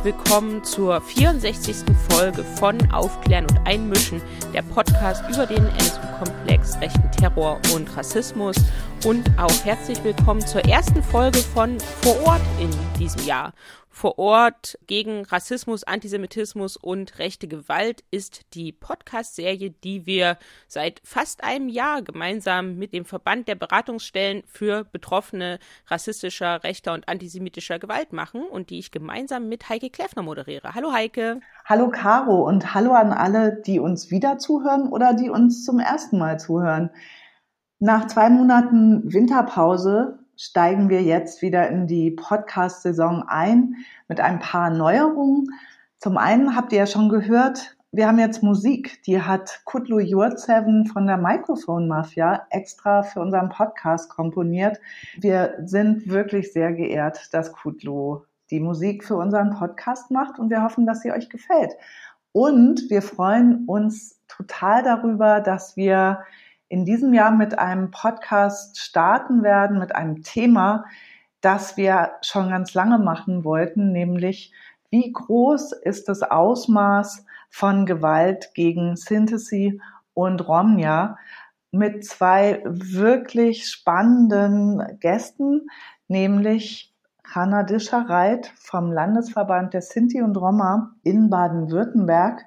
herzlich willkommen zur 64. Folge von Aufklären und Einmischen, der Podcast über den NSU-Komplex, rechten Terror und Rassismus. Und auch herzlich willkommen zur ersten Folge von Vor Ort in diesem Jahr vor Ort gegen Rassismus, Antisemitismus und rechte Gewalt ist die Podcast-Serie, die wir seit fast einem Jahr gemeinsam mit dem Verband der Beratungsstellen für Betroffene rassistischer, rechter und antisemitischer Gewalt machen und die ich gemeinsam mit Heike Kleffner moderiere. Hallo Heike. Hallo Caro und hallo an alle, die uns wieder zuhören oder die uns zum ersten Mal zuhören. Nach zwei Monaten Winterpause steigen wir jetzt wieder in die Podcast-Saison ein mit ein paar Neuerungen. Zum einen habt ihr ja schon gehört, wir haben jetzt Musik, die hat Kutlu Jurtseven von der Microphone Mafia extra für unseren Podcast komponiert. Wir sind wirklich sehr geehrt, dass Kutlu die Musik für unseren Podcast macht und wir hoffen, dass sie euch gefällt. Und wir freuen uns total darüber, dass wir in diesem Jahr mit einem Podcast starten werden, mit einem Thema, das wir schon ganz lange machen wollten, nämlich wie groß ist das Ausmaß von Gewalt gegen Synthesy und Romnia mit zwei wirklich spannenden Gästen, nämlich Hanna Dischereit vom Landesverband der Sinti und Roma in Baden-Württemberg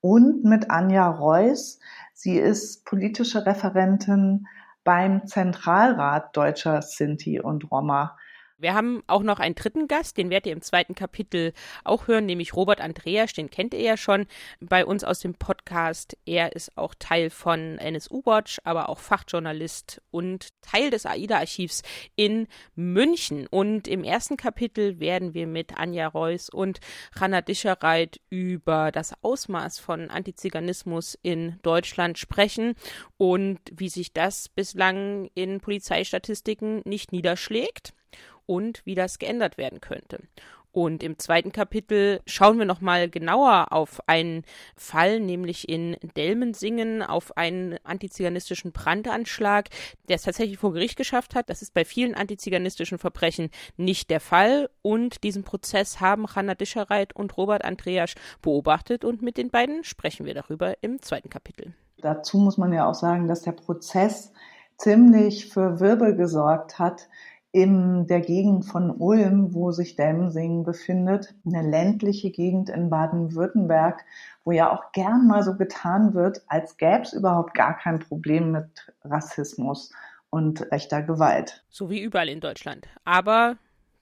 und mit Anja Reuss, Sie ist politische Referentin beim Zentralrat deutscher Sinti und Roma. Wir haben auch noch einen dritten Gast, den werdet ihr im zweiten Kapitel auch hören, nämlich Robert Andreas, den kennt ihr ja schon bei uns aus dem Podcast. Er ist auch Teil von NSU Watch, aber auch Fachjournalist und Teil des AIDA-Archivs in München. Und im ersten Kapitel werden wir mit Anja Reuss und Hanna Dischereit über das Ausmaß von Antiziganismus in Deutschland sprechen und wie sich das bislang in Polizeistatistiken nicht niederschlägt und wie das geändert werden könnte. Und im zweiten Kapitel schauen wir nochmal genauer auf einen Fall, nämlich in Delmensingen, auf einen antiziganistischen Brandanschlag, der es tatsächlich vor Gericht geschafft hat. Das ist bei vielen antiziganistischen Verbrechen nicht der Fall. Und diesen Prozess haben Hanna Dischereit und Robert Andreas beobachtet und mit den beiden sprechen wir darüber im zweiten Kapitel. Dazu muss man ja auch sagen, dass der Prozess ziemlich für Wirbel gesorgt hat in der Gegend von Ulm, wo sich Delmsingen befindet, eine ländliche Gegend in Baden-Württemberg, wo ja auch gern mal so getan wird, als gäbe es überhaupt gar kein Problem mit Rassismus und rechter Gewalt. So wie überall in Deutschland. Aber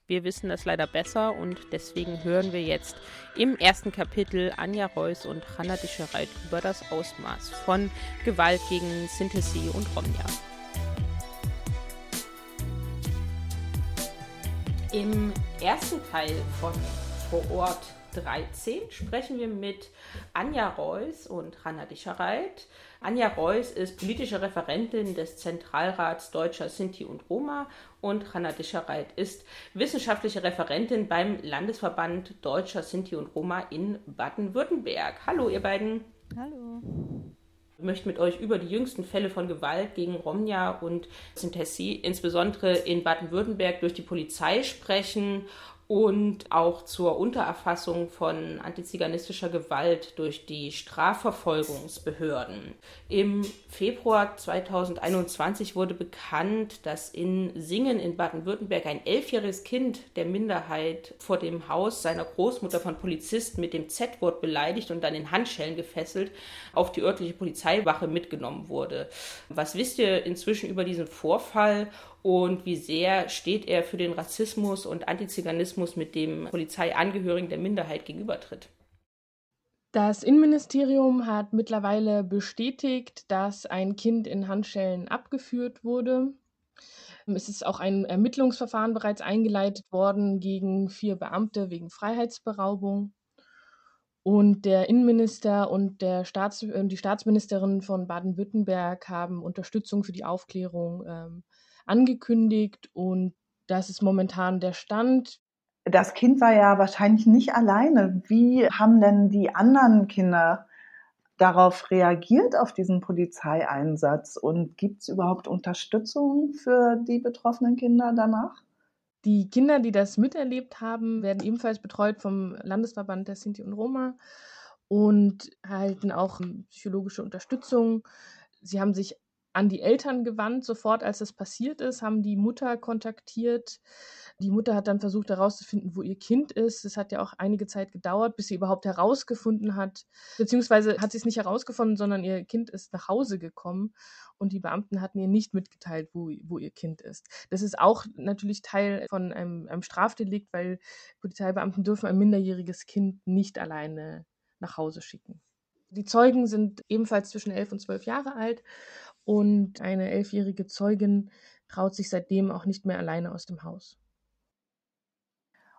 wir wissen das leider besser und deswegen hören wir jetzt im ersten Kapitel Anja Reuss und Hanna Dischereit über das Ausmaß von Gewalt gegen Synthesie und Romja. Im ersten Teil von Vor Ort 13 sprechen wir mit Anja Reuss und Hanna Dischereit. Anja Reuss ist politische Referentin des Zentralrats Deutscher Sinti und Roma und Hanna Dischereit ist wissenschaftliche Referentin beim Landesverband Deutscher Sinti und Roma in Baden-Württemberg. Hallo, ihr beiden. Hallo. Möchte mit euch über die jüngsten Fälle von Gewalt gegen Romja und Sintessi, insbesondere in Baden-Württemberg, durch die Polizei sprechen und auch zur Untererfassung von antiziganistischer Gewalt durch die Strafverfolgungsbehörden. Im Februar 2021 wurde bekannt, dass in Singen in Baden-Württemberg ein elfjähriges Kind der Minderheit vor dem Haus seiner Großmutter von Polizisten mit dem Z-Wort beleidigt und dann in Handschellen gefesselt auf die örtliche Polizeiwache mitgenommen wurde. Was wisst ihr inzwischen über diesen Vorfall und wie sehr steht er für den Rassismus und Antiziganismus mit dem Polizeiangehörigen der Minderheit gegenübertritt. Das Innenministerium hat mittlerweile bestätigt, dass ein Kind in Handschellen abgeführt wurde. Es ist auch ein Ermittlungsverfahren bereits eingeleitet worden gegen vier Beamte wegen Freiheitsberaubung. Und der Innenminister und der Staats äh, die Staatsministerin von Baden-Württemberg haben Unterstützung für die Aufklärung ähm, angekündigt und das ist momentan der Stand. Das Kind war ja wahrscheinlich nicht alleine. Wie haben denn die anderen Kinder darauf reagiert, auf diesen Polizeieinsatz? Und gibt es überhaupt Unterstützung für die betroffenen Kinder danach? Die Kinder, die das miterlebt haben, werden ebenfalls betreut vom Landesverband der Sinti und Roma und erhalten auch psychologische Unterstützung. Sie haben sich an die Eltern gewandt, sofort als das passiert ist, haben die Mutter kontaktiert. Die Mutter hat dann versucht herauszufinden, wo ihr Kind ist. Es hat ja auch einige Zeit gedauert, bis sie überhaupt herausgefunden hat, beziehungsweise hat sie es nicht herausgefunden, sondern ihr Kind ist nach Hause gekommen und die Beamten hatten ihr nicht mitgeteilt, wo, wo ihr Kind ist. Das ist auch natürlich Teil von einem, einem Strafdelikt, weil Polizeibeamten dürfen ein minderjähriges Kind nicht alleine nach Hause schicken. Die Zeugen sind ebenfalls zwischen elf und zwölf Jahre alt und eine elfjährige Zeugin traut sich seitdem auch nicht mehr alleine aus dem Haus.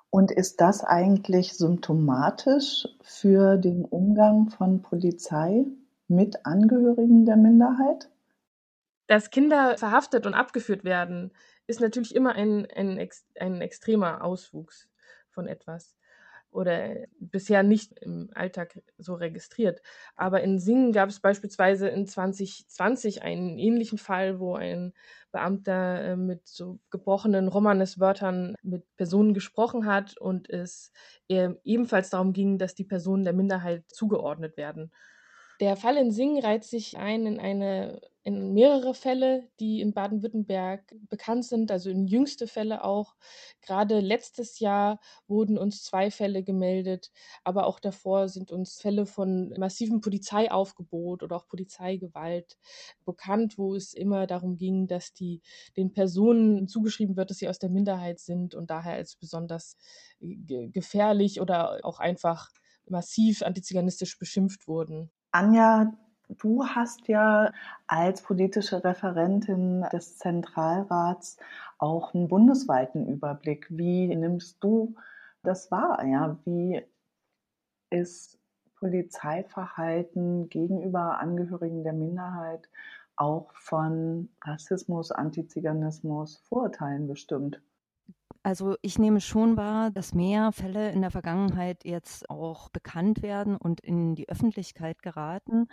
Und ist das eigentlich symptomatisch für den Umgang von Polizei mit Angehörigen der Minderheit? Dass Kinder verhaftet und abgeführt werden, ist natürlich immer ein, ein, ein extremer Auswuchs von etwas oder bisher nicht im Alltag so registriert. Aber in Singen gab es beispielsweise in 2020 einen ähnlichen Fall, wo ein Beamter äh, mit so gebrochenen Romanes-Wörtern mit Personen gesprochen hat und es ebenfalls darum ging, dass die Personen der Minderheit zugeordnet werden. Der Fall in Singen reiht sich ein in eine in mehrere Fälle, die in Baden-Württemberg bekannt sind, also in jüngste Fälle auch. Gerade letztes Jahr wurden uns zwei Fälle gemeldet, aber auch davor sind uns Fälle von massivem Polizeiaufgebot oder auch Polizeigewalt bekannt, wo es immer darum ging, dass die den Personen zugeschrieben wird, dass sie aus der Minderheit sind und daher als besonders gefährlich oder auch einfach massiv antiziganistisch beschimpft wurden. Anja, du hast ja als politische Referentin des Zentralrats auch einen bundesweiten Überblick. Wie nimmst du das wahr? Ja, wie ist Polizeiverhalten gegenüber Angehörigen der Minderheit auch von Rassismus, Antiziganismus, Vorurteilen bestimmt? Also ich nehme schon wahr, dass mehr Fälle in der Vergangenheit jetzt auch bekannt werden und in die Öffentlichkeit geraten.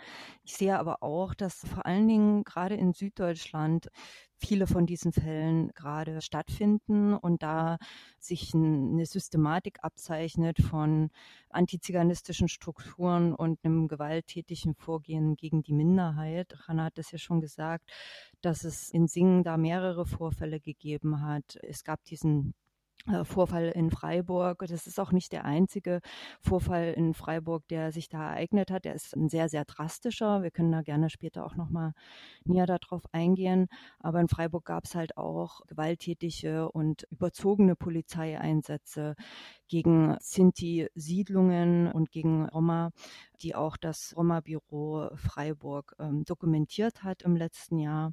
Ich sehe aber auch, dass vor allen Dingen gerade in Süddeutschland viele von diesen Fällen gerade stattfinden und da sich eine Systematik abzeichnet von antiziganistischen Strukturen und einem gewalttätigen Vorgehen gegen die Minderheit. Hanna hat es ja schon gesagt, dass es in Singen da mehrere Vorfälle gegeben hat. Es gab diesen Vorfall in Freiburg. Das ist auch nicht der einzige Vorfall in Freiburg, der sich da ereignet hat. Der ist ein sehr, sehr drastischer. Wir können da gerne später auch nochmal näher darauf eingehen. Aber in Freiburg gab es halt auch gewalttätige und überzogene Polizeieinsätze gegen Sinti-Siedlungen und gegen Roma, die auch das Roma-Büro Freiburg ähm, dokumentiert hat im letzten Jahr.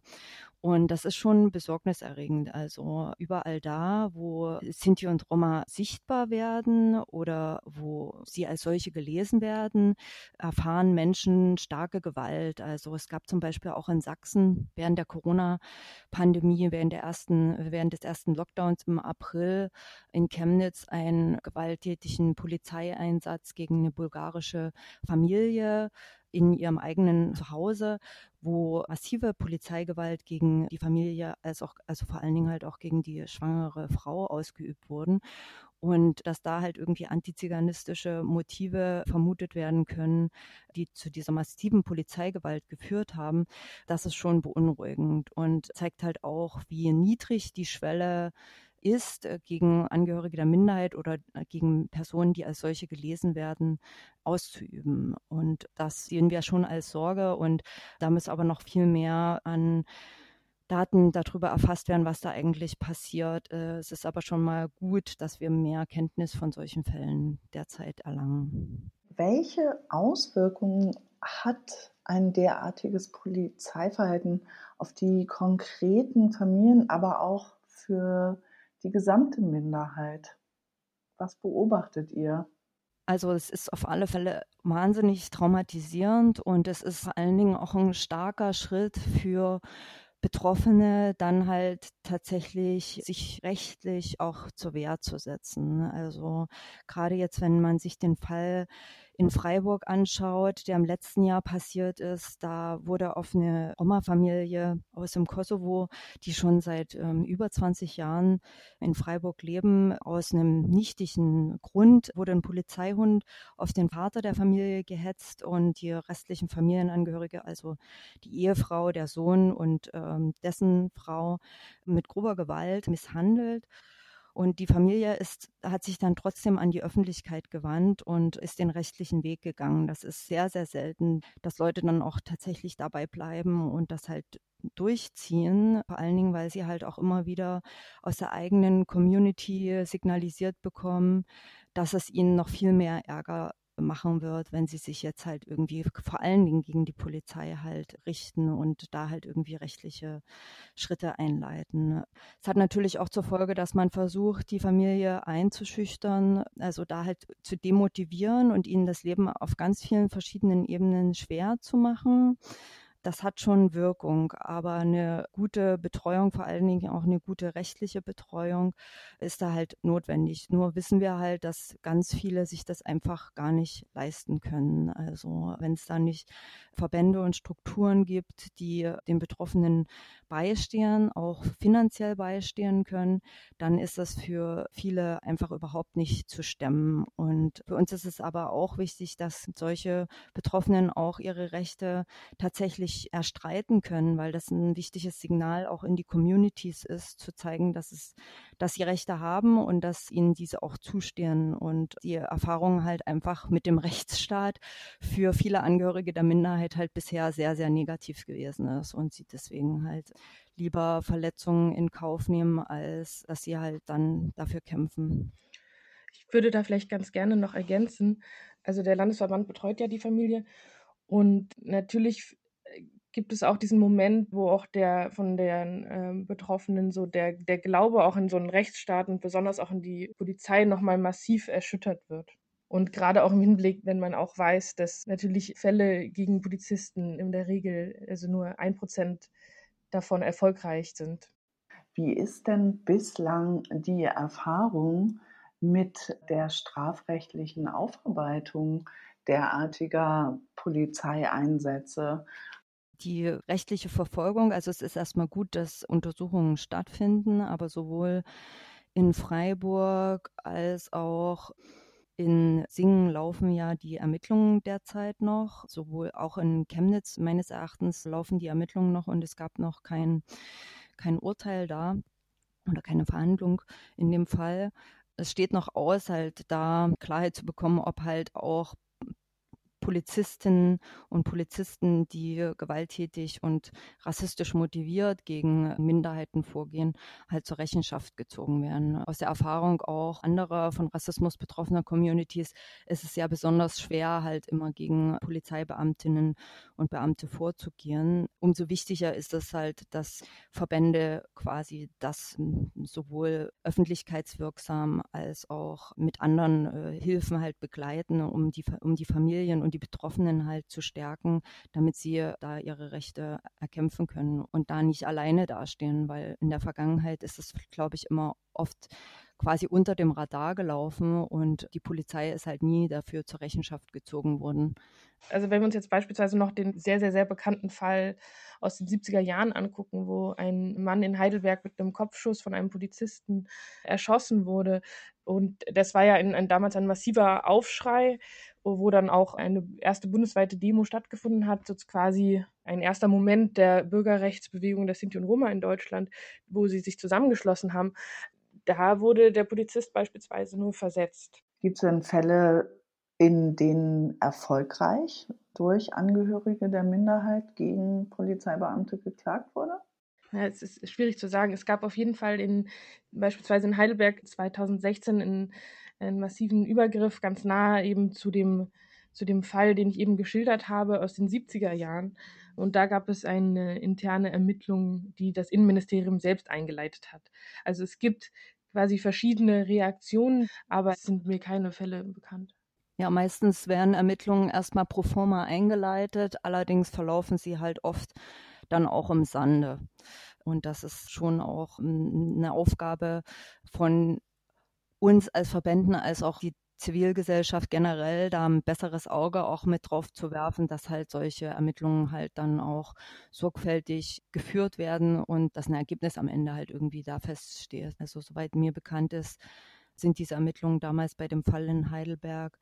Und das ist schon besorgniserregend. Also überall da, wo Sinti und Roma sichtbar werden oder wo sie als solche gelesen werden, erfahren Menschen starke Gewalt. Also es gab zum Beispiel auch in Sachsen während der Corona-Pandemie, während während des ersten Lockdowns im April in Chemnitz einen gewalttätigen Polizeieinsatz gegen eine bulgarische Familie in ihrem eigenen Zuhause, wo massive Polizeigewalt gegen die Familie, als auch, also vor allen Dingen halt auch gegen die schwangere Frau ausgeübt wurden. Und dass da halt irgendwie antiziganistische Motive vermutet werden können, die zu dieser massiven Polizeigewalt geführt haben, das ist schon beunruhigend und zeigt halt auch, wie niedrig die Schwelle ist, äh, gegen Angehörige der Minderheit oder äh, gegen Personen, die als solche gelesen werden, auszuüben. Und das sehen wir schon als Sorge und da muss aber noch viel mehr an Daten darüber erfasst werden, was da eigentlich passiert. Äh, es ist aber schon mal gut, dass wir mehr Kenntnis von solchen Fällen derzeit erlangen. Welche Auswirkungen hat ein derartiges Polizeiverhalten auf die konkreten Familien, aber auch für die gesamte Minderheit. Was beobachtet ihr? Also es ist auf alle Fälle wahnsinnig traumatisierend und es ist vor allen Dingen auch ein starker Schritt für Betroffene dann halt tatsächlich sich rechtlich auch zur Wehr zu setzen. Also gerade jetzt, wenn man sich den Fall in Freiburg anschaut, der im letzten Jahr passiert ist, da wurde auf eine Roma-Familie aus dem Kosovo, die schon seit ähm, über 20 Jahren in Freiburg leben, aus einem nichtigen Grund wurde ein Polizeihund auf den Vater der Familie gehetzt und die restlichen Familienangehörige, also die Ehefrau, der Sohn und ähm, dessen Frau mit grober Gewalt misshandelt. Und die Familie ist, hat sich dann trotzdem an die Öffentlichkeit gewandt und ist den rechtlichen Weg gegangen. Das ist sehr, sehr selten, dass Leute dann auch tatsächlich dabei bleiben und das halt durchziehen. Vor allen Dingen, weil sie halt auch immer wieder aus der eigenen Community signalisiert bekommen, dass es ihnen noch viel mehr Ärger machen wird, wenn sie sich jetzt halt irgendwie vor allen Dingen gegen die Polizei halt richten und da halt irgendwie rechtliche Schritte einleiten. Es hat natürlich auch zur Folge, dass man versucht, die Familie einzuschüchtern, also da halt zu demotivieren und ihnen das Leben auf ganz vielen verschiedenen Ebenen schwer zu machen das hat schon Wirkung. Aber eine gute Betreuung, vor allen Dingen auch eine gute rechtliche Betreuung, ist da halt notwendig. Nur wissen wir halt, dass ganz viele sich das einfach gar nicht leisten können. Also wenn es da nicht Verbände und Strukturen gibt, die den Betroffenen beistehen, auch finanziell beistehen können, dann ist das für viele einfach überhaupt nicht zu stemmen. Und für uns ist es aber auch wichtig, dass solche Betroffenen auch ihre Rechte tatsächlich erstreiten können, weil das ein wichtiges Signal auch in die Communities ist, zu zeigen, dass es, dass sie Rechte haben und dass ihnen diese auch zustehen und die Erfahrung halt einfach mit dem Rechtsstaat für viele Angehörige der Minderheit halt bisher sehr, sehr negativ gewesen ist und sie deswegen halt lieber Verletzungen in Kauf nehmen, als dass sie halt dann dafür kämpfen. Ich würde da vielleicht ganz gerne noch ergänzen. Also der Landesverband betreut ja die Familie und natürlich äh, gibt es auch diesen Moment, wo auch der von den äh, Betroffenen so der, der Glaube auch in so einen Rechtsstaat und besonders auch in die Polizei nochmal massiv erschüttert wird. Und gerade auch im Hinblick, wenn man auch weiß, dass natürlich Fälle gegen Polizisten in der Regel also nur ein Prozent davon erfolgreich sind. Wie ist denn bislang die Erfahrung mit der strafrechtlichen Aufarbeitung derartiger Polizeieinsätze? Die rechtliche Verfolgung, also es ist erstmal gut, dass Untersuchungen stattfinden, aber sowohl in Freiburg als auch in Singen laufen ja die Ermittlungen derzeit noch, sowohl auch in Chemnitz meines Erachtens laufen die Ermittlungen noch und es gab noch kein, kein Urteil da oder keine Verhandlung in dem Fall. Es steht noch aus, halt da Klarheit zu bekommen, ob halt auch Polizistinnen und Polizisten, die gewalttätig und rassistisch motiviert gegen Minderheiten vorgehen, halt zur Rechenschaft gezogen werden. Aus der Erfahrung auch anderer von Rassismus betroffener Communities ist es ja besonders schwer, halt immer gegen Polizeibeamtinnen und Beamte vorzugehen. Umso wichtiger ist es halt, dass Verbände quasi das sowohl öffentlichkeitswirksam als auch mit anderen äh, Hilfen halt begleiten, um die, um die Familien und die die Betroffenen halt zu stärken, damit sie da ihre Rechte erkämpfen können und da nicht alleine dastehen, weil in der Vergangenheit ist es, glaube ich, immer oft quasi unter dem Radar gelaufen und die Polizei ist halt nie dafür zur Rechenschaft gezogen worden. Also wenn wir uns jetzt beispielsweise noch den sehr, sehr, sehr bekannten Fall aus den 70er Jahren angucken, wo ein Mann in Heidelberg mit einem Kopfschuss von einem Polizisten erschossen wurde. Und das war ja in, in damals ein massiver Aufschrei, wo dann auch eine erste bundesweite Demo stattgefunden hat, so quasi ein erster Moment der Bürgerrechtsbewegung der Sinti und Roma in Deutschland, wo sie sich zusammengeschlossen haben. Da wurde der Polizist beispielsweise nur versetzt. Gibt es denn Fälle, in denen erfolgreich durch Angehörige der Minderheit gegen Polizeibeamte geklagt wurde? Ja, es ist schwierig zu sagen. Es gab auf jeden Fall in beispielsweise in Heidelberg 2016 in, einen massiven Übergriff ganz nah eben zu dem, zu dem Fall, den ich eben geschildert habe aus den 70er Jahren. Und da gab es eine interne Ermittlung, die das Innenministerium selbst eingeleitet hat. Also es gibt quasi verschiedene Reaktionen, aber es sind mir keine Fälle bekannt. Ja, meistens werden Ermittlungen erstmal pro forma eingeleitet, allerdings verlaufen sie halt oft dann auch im Sande. Und das ist schon auch eine Aufgabe von uns als Verbänden, als auch die Zivilgesellschaft generell da ein besseres Auge auch mit drauf zu werfen, dass halt solche Ermittlungen halt dann auch sorgfältig geführt werden und dass ein Ergebnis am Ende halt irgendwie da feststeht. Also soweit mir bekannt ist, sind diese Ermittlungen damals bei dem Fall in Heidelberg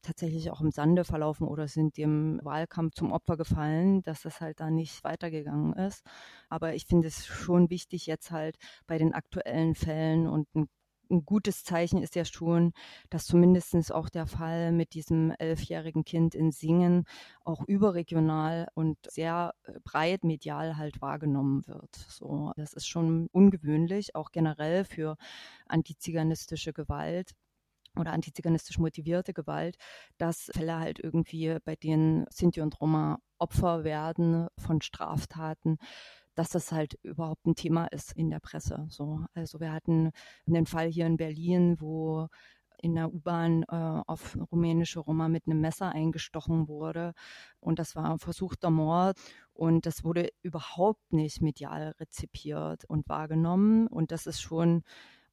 tatsächlich auch im Sande verlaufen oder sind dem Wahlkampf zum Opfer gefallen, dass das halt da nicht weitergegangen ist. Aber ich finde es schon wichtig, jetzt halt bei den aktuellen Fällen und ein ein gutes Zeichen ist ja schon, dass zumindest auch der Fall mit diesem elfjährigen Kind in Singen auch überregional und sehr äh, breit medial halt wahrgenommen wird. So, das ist schon ungewöhnlich, auch generell für antiziganistische Gewalt oder antiziganistisch motivierte Gewalt, dass Fälle halt irgendwie, bei denen Sinti und Roma Opfer werden von Straftaten, dass das halt überhaupt ein Thema ist in der Presse. So, also wir hatten einen Fall hier in Berlin, wo in der U-Bahn äh, auf rumänische Roma mit einem Messer eingestochen wurde. Und das war ein versuchter Mord. Und das wurde überhaupt nicht medial rezipiert und wahrgenommen. Und das ist schon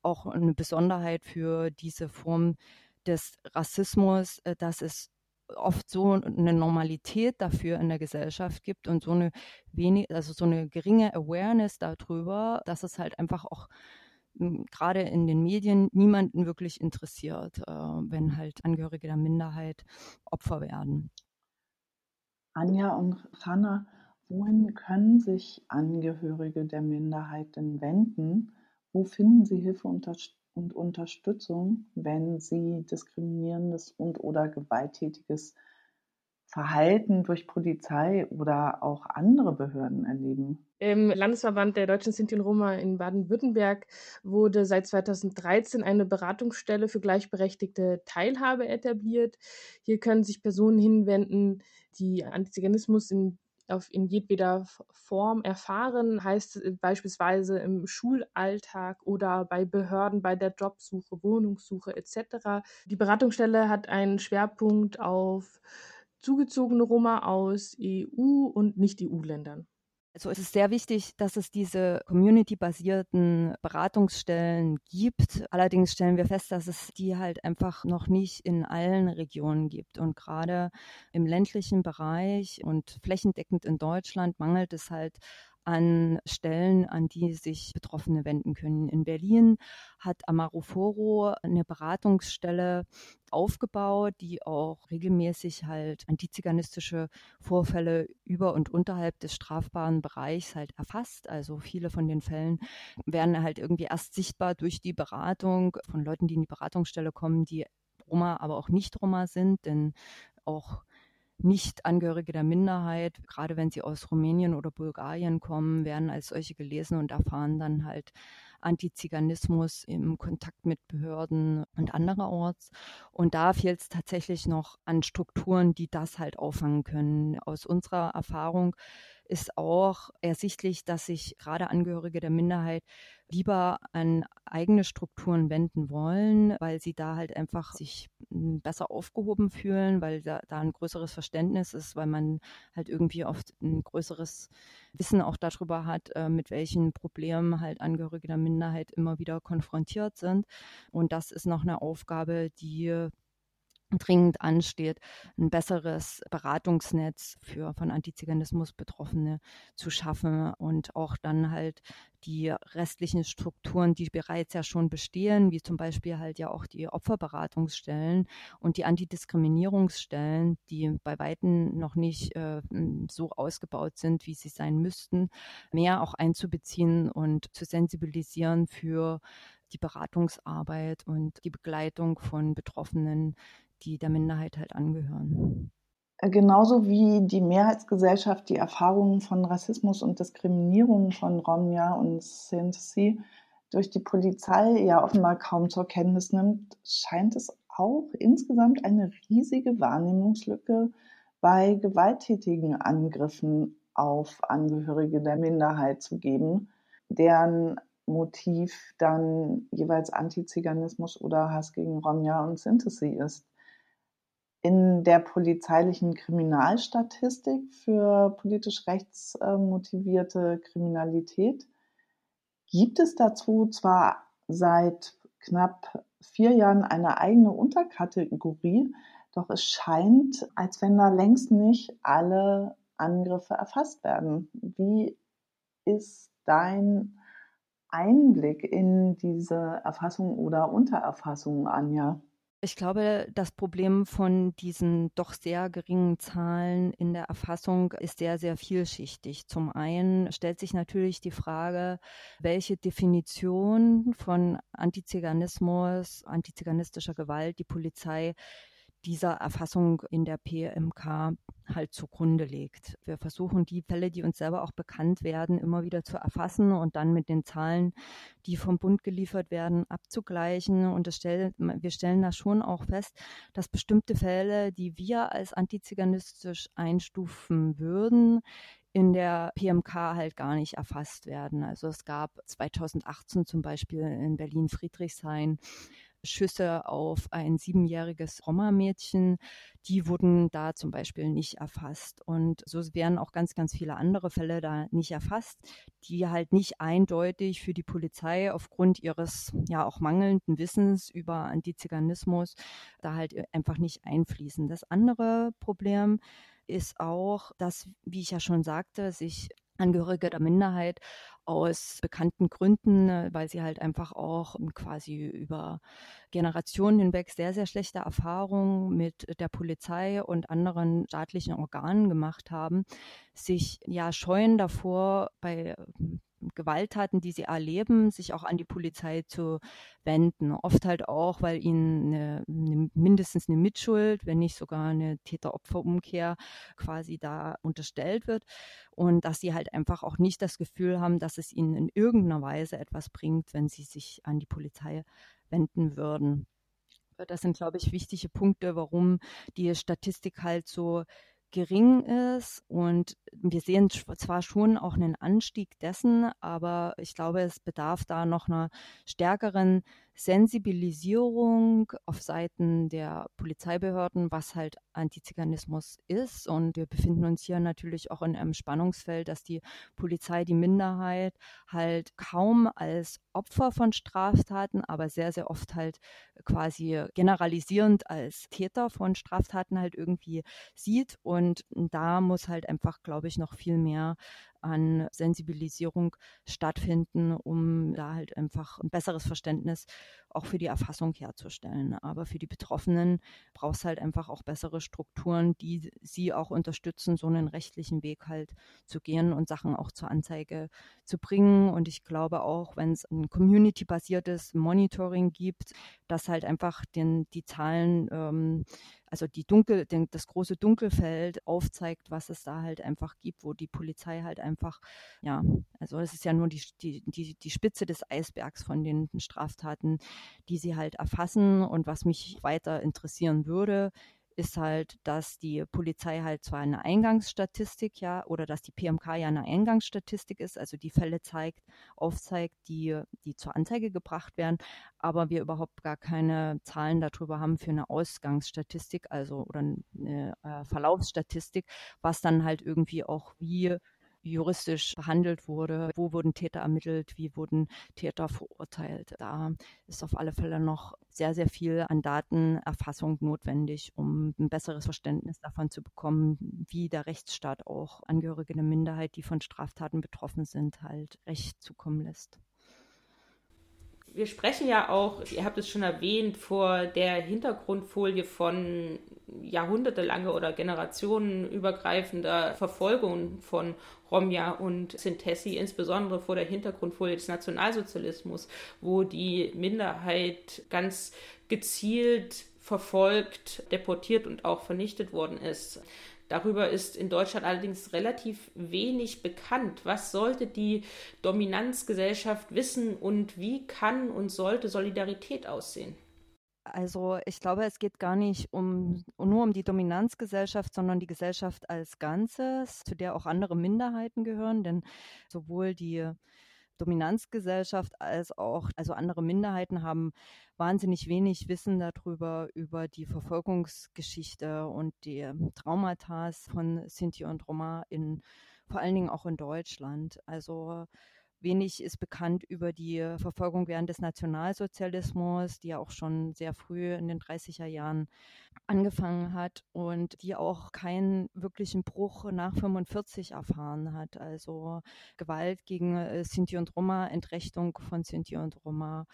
auch eine Besonderheit für diese Form des Rassismus, äh, dass es oft so eine Normalität dafür in der Gesellschaft gibt und so eine wenig, also so eine geringe Awareness darüber, dass es halt einfach auch hm, gerade in den Medien niemanden wirklich interessiert, äh, wenn halt Angehörige der Minderheit Opfer werden. Anja und Hanna, wohin können sich Angehörige der Minderheit denn wenden? Wo finden sie Hilfe und und Unterstützung, wenn sie diskriminierendes und oder gewalttätiges Verhalten durch Polizei oder auch andere Behörden erleben? Im Landesverband der Deutschen Sinti und Roma in Baden-Württemberg wurde seit 2013 eine Beratungsstelle für gleichberechtigte Teilhabe etabliert. Hier können sich Personen hinwenden, die Antiziganismus in auf in jedweder Form erfahren, heißt äh, beispielsweise im Schulalltag oder bei Behörden, bei der Jobsuche, Wohnungssuche etc. Die Beratungsstelle hat einen Schwerpunkt auf zugezogene Roma aus EU- und Nicht-EU-Ländern. Also es ist sehr wichtig, dass es diese community-basierten Beratungsstellen gibt. Allerdings stellen wir fest, dass es die halt einfach noch nicht in allen Regionen gibt. Und gerade im ländlichen Bereich und flächendeckend in Deutschland mangelt es halt an Stellen, an die sich Betroffene wenden können. In Berlin hat Amaroforo eine Beratungsstelle aufgebaut, die auch regelmäßig halt antiziganistische Vorfälle über und unterhalb des strafbaren Bereichs halt erfasst. Also viele von den Fällen werden halt irgendwie erst sichtbar durch die Beratung von Leuten, die in die Beratungsstelle kommen, die Roma, aber auch nicht Roma sind, denn auch nicht-Angehörige der Minderheit, gerade wenn sie aus Rumänien oder Bulgarien kommen, werden als solche gelesen und erfahren dann halt Antiziganismus im Kontakt mit Behörden und andererorts. Und da fehlt es tatsächlich noch an Strukturen, die das halt auffangen können. Aus unserer Erfahrung ist auch ersichtlich, dass sich gerade Angehörige der Minderheit lieber an eigene Strukturen wenden wollen, weil sie da halt einfach sich hm, besser aufgehoben fühlen, weil da, da ein größeres Verständnis ist, weil man halt irgendwie oft ein größeres Wissen auch darüber hat, äh, mit welchen Problemen halt Angehörige der Minderheit immer wieder konfrontiert sind. Und das ist noch eine Aufgabe, die dringend ansteht, ein besseres Beratungsnetz für von Antiziganismus Betroffene zu schaffen und auch dann halt die restlichen Strukturen, die bereits ja schon bestehen, wie zum Beispiel halt ja auch die Opferberatungsstellen und die Antidiskriminierungsstellen, die bei Weitem noch nicht äh, so ausgebaut sind, wie sie sein müssten, mehr auch einzubeziehen und zu sensibilisieren für die Beratungsarbeit und die Begleitung von Betroffenen, die der Minderheit halt angehören. Äh, genauso wie die Mehrheitsgesellschaft die Erfahrungen von Rassismus und Diskriminierung von Romja und Sinti durch die Polizei ja offenbar kaum zur Kenntnis nimmt, scheint es auch insgesamt eine riesige Wahrnehmungslücke bei gewalttätigen Angriffen auf Angehörige der Minderheit zu geben, deren Motiv dann jeweils Antiziganismus oder Hass gegen Romja und Sinti ist in der polizeilichen Kriminalstatistik für politisch rechtsmotivierte Kriminalität gibt es dazu zwar seit knapp vier Jahren eine eigene Unterkategorie. Doch es scheint, als wenn da längst nicht alle Angriffe erfasst werden. Wie ist dein Einblick in diese Erfassung oder Untererfassung, Anja? Ich glaube, das Problem von diesen doch sehr geringen Zahlen in der Erfassung ist sehr, sehr vielschichtig. Zum einen stellt sich natürlich die Frage, welche Definition von Antiziganismus, antiziganistischer Gewalt die Polizei dieser Erfassung in der PMK halt zugrunde legt. Wir versuchen die Fälle, die uns selber auch bekannt werden, immer wieder zu erfassen und dann mit den Zahlen, die vom Bund geliefert werden, abzugleichen. Und stell, wir stellen da schon auch fest, dass bestimmte Fälle, die wir als antiziganistisch einstufen würden, in der PMK halt gar nicht erfasst werden. Also es gab 2018 zum Beispiel in Berlin-Friedrichshain Schüsse auf ein siebenjähriges Roma-Mädchen, die wurden da zum Beispiel nicht erfasst. Und so werden auch ganz, ganz viele andere Fälle da nicht erfasst, die halt nicht eindeutig für die Polizei aufgrund ihres ja auch mangelnden Wissens über Antiziganismus da halt einfach nicht einfließen. Das andere Problem ist auch, dass, wie ich ja schon sagte, sich Angehörige der Minderheit aus bekannten Gründen, äh, weil sie halt einfach auch quasi über Generationen hinweg sehr, sehr schlechte Erfahrungen mit der Polizei und anderen staatlichen Organen gemacht haben, sich ja scheuen davor, bei Gewalttaten, die sie erleben, sich auch an die Polizei zu wenden. Oft halt auch, weil ihnen eine, eine, mindestens eine Mitschuld, wenn nicht sogar eine Täter-Opfer-Umkehr quasi da unterstellt wird. Und dass sie halt einfach auch nicht das Gefühl haben, dass es ihnen in irgendeiner Weise etwas bringt, wenn sie sich an die Polizei wenden würden. Das sind, glaube ich, wichtige Punkte, warum die Statistik halt so gering ist und wir sehen zwar schon auch einen Anstieg dessen, aber ich glaube, es bedarf da noch einer stärkeren Sensibilisierung auf Seiten der Polizeibehörden, was halt Antiziganismus ist. Und wir befinden uns hier natürlich auch in einem Spannungsfeld, dass die Polizei die Minderheit halt kaum als Opfer von Straftaten, aber sehr, sehr oft halt quasi generalisierend als Täter von Straftaten halt irgendwie sieht. Und da muss halt einfach, glaube ich, noch viel mehr an Sensibilisierung stattfinden, um da halt einfach ein besseres Verständnis auch für die Erfassung herzustellen. Aber für die Betroffenen braucht es halt einfach auch bessere Strukturen, die sie auch unterstützen, so einen rechtlichen Weg halt zu gehen und Sachen auch zur Anzeige zu bringen. Und ich glaube auch, wenn es ein community-basiertes Monitoring gibt, dass halt einfach den, die Zahlen ähm, also die Dunkel, den, das große Dunkelfeld aufzeigt, was es da halt einfach gibt, wo die Polizei halt einfach, ja, also es ist ja nur die, die, die, die Spitze des Eisbergs von den Straftaten, die sie halt erfassen. Und was mich weiter interessieren würde, ist halt, dass die Polizei halt zwar eine Eingangsstatistik ja oder dass die PMK ja eine Eingangsstatistik ist, also die Fälle zeigt, aufzeigt, die, die zur Anzeige gebracht werden, aber wir überhaupt gar keine Zahlen darüber haben für eine Ausgangsstatistik, also oder eine äh, Verlaufsstatistik, was dann halt irgendwie auch wie juristisch behandelt wurde, wo wurden Täter ermittelt, wie wurden Täter verurteilt. Da ist auf alle Fälle noch sehr, sehr viel an Datenerfassung notwendig, um ein besseres Verständnis davon zu bekommen, wie der Rechtsstaat auch Angehörige der Minderheit, die von Straftaten betroffen sind, halt Recht zukommen lässt wir sprechen ja auch, ihr habt es schon erwähnt, vor der Hintergrundfolie von jahrhundertelange oder generationenübergreifender Verfolgung von Romja und Sintesi, insbesondere vor der Hintergrundfolie des Nationalsozialismus, wo die Minderheit ganz gezielt verfolgt, deportiert und auch vernichtet worden ist. Darüber ist in Deutschland allerdings relativ wenig bekannt. Was sollte die Dominanzgesellschaft wissen und wie kann und sollte Solidarität aussehen? Also ich glaube, es geht gar nicht um nur um die Dominanzgesellschaft, sondern die Gesellschaft als Ganzes, zu der auch andere Minderheiten gehören, denn sowohl die Dominanzgesellschaft als auch, also andere Minderheiten haben wahnsinnig wenig Wissen darüber, über die Verfolgungsgeschichte und die Traumata von Sinti und Roma in, vor allen Dingen auch in Deutschland. Also Wenig ist bekannt über die Verfolgung während des Nationalsozialismus, die ja auch schon sehr früh in den 30er Jahren angefangen hat und die auch keinen wirklichen Bruch nach 45 erfahren hat. Also Gewalt gegen äh, Sinti und Roma, Entrechtung von Sinti und Roma,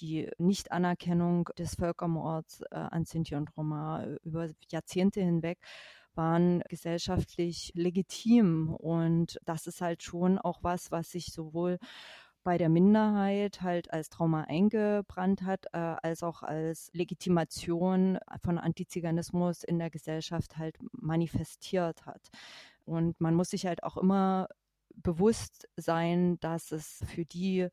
die Nichtanerkennung des Völkermords äh, an Sinti und Roma über Jahrzehnte hinweg waren gesellschaftlich legitim. Und das ist halt schon auch was, was sich sowohl bei der Minderheit halt als Trauma eingebrannt hat, äh, als auch als Legitimation von Antiziganismus in der Gesellschaft halt manifestiert hat. Und man muss sich halt auch immer bewusst sein, dass es für die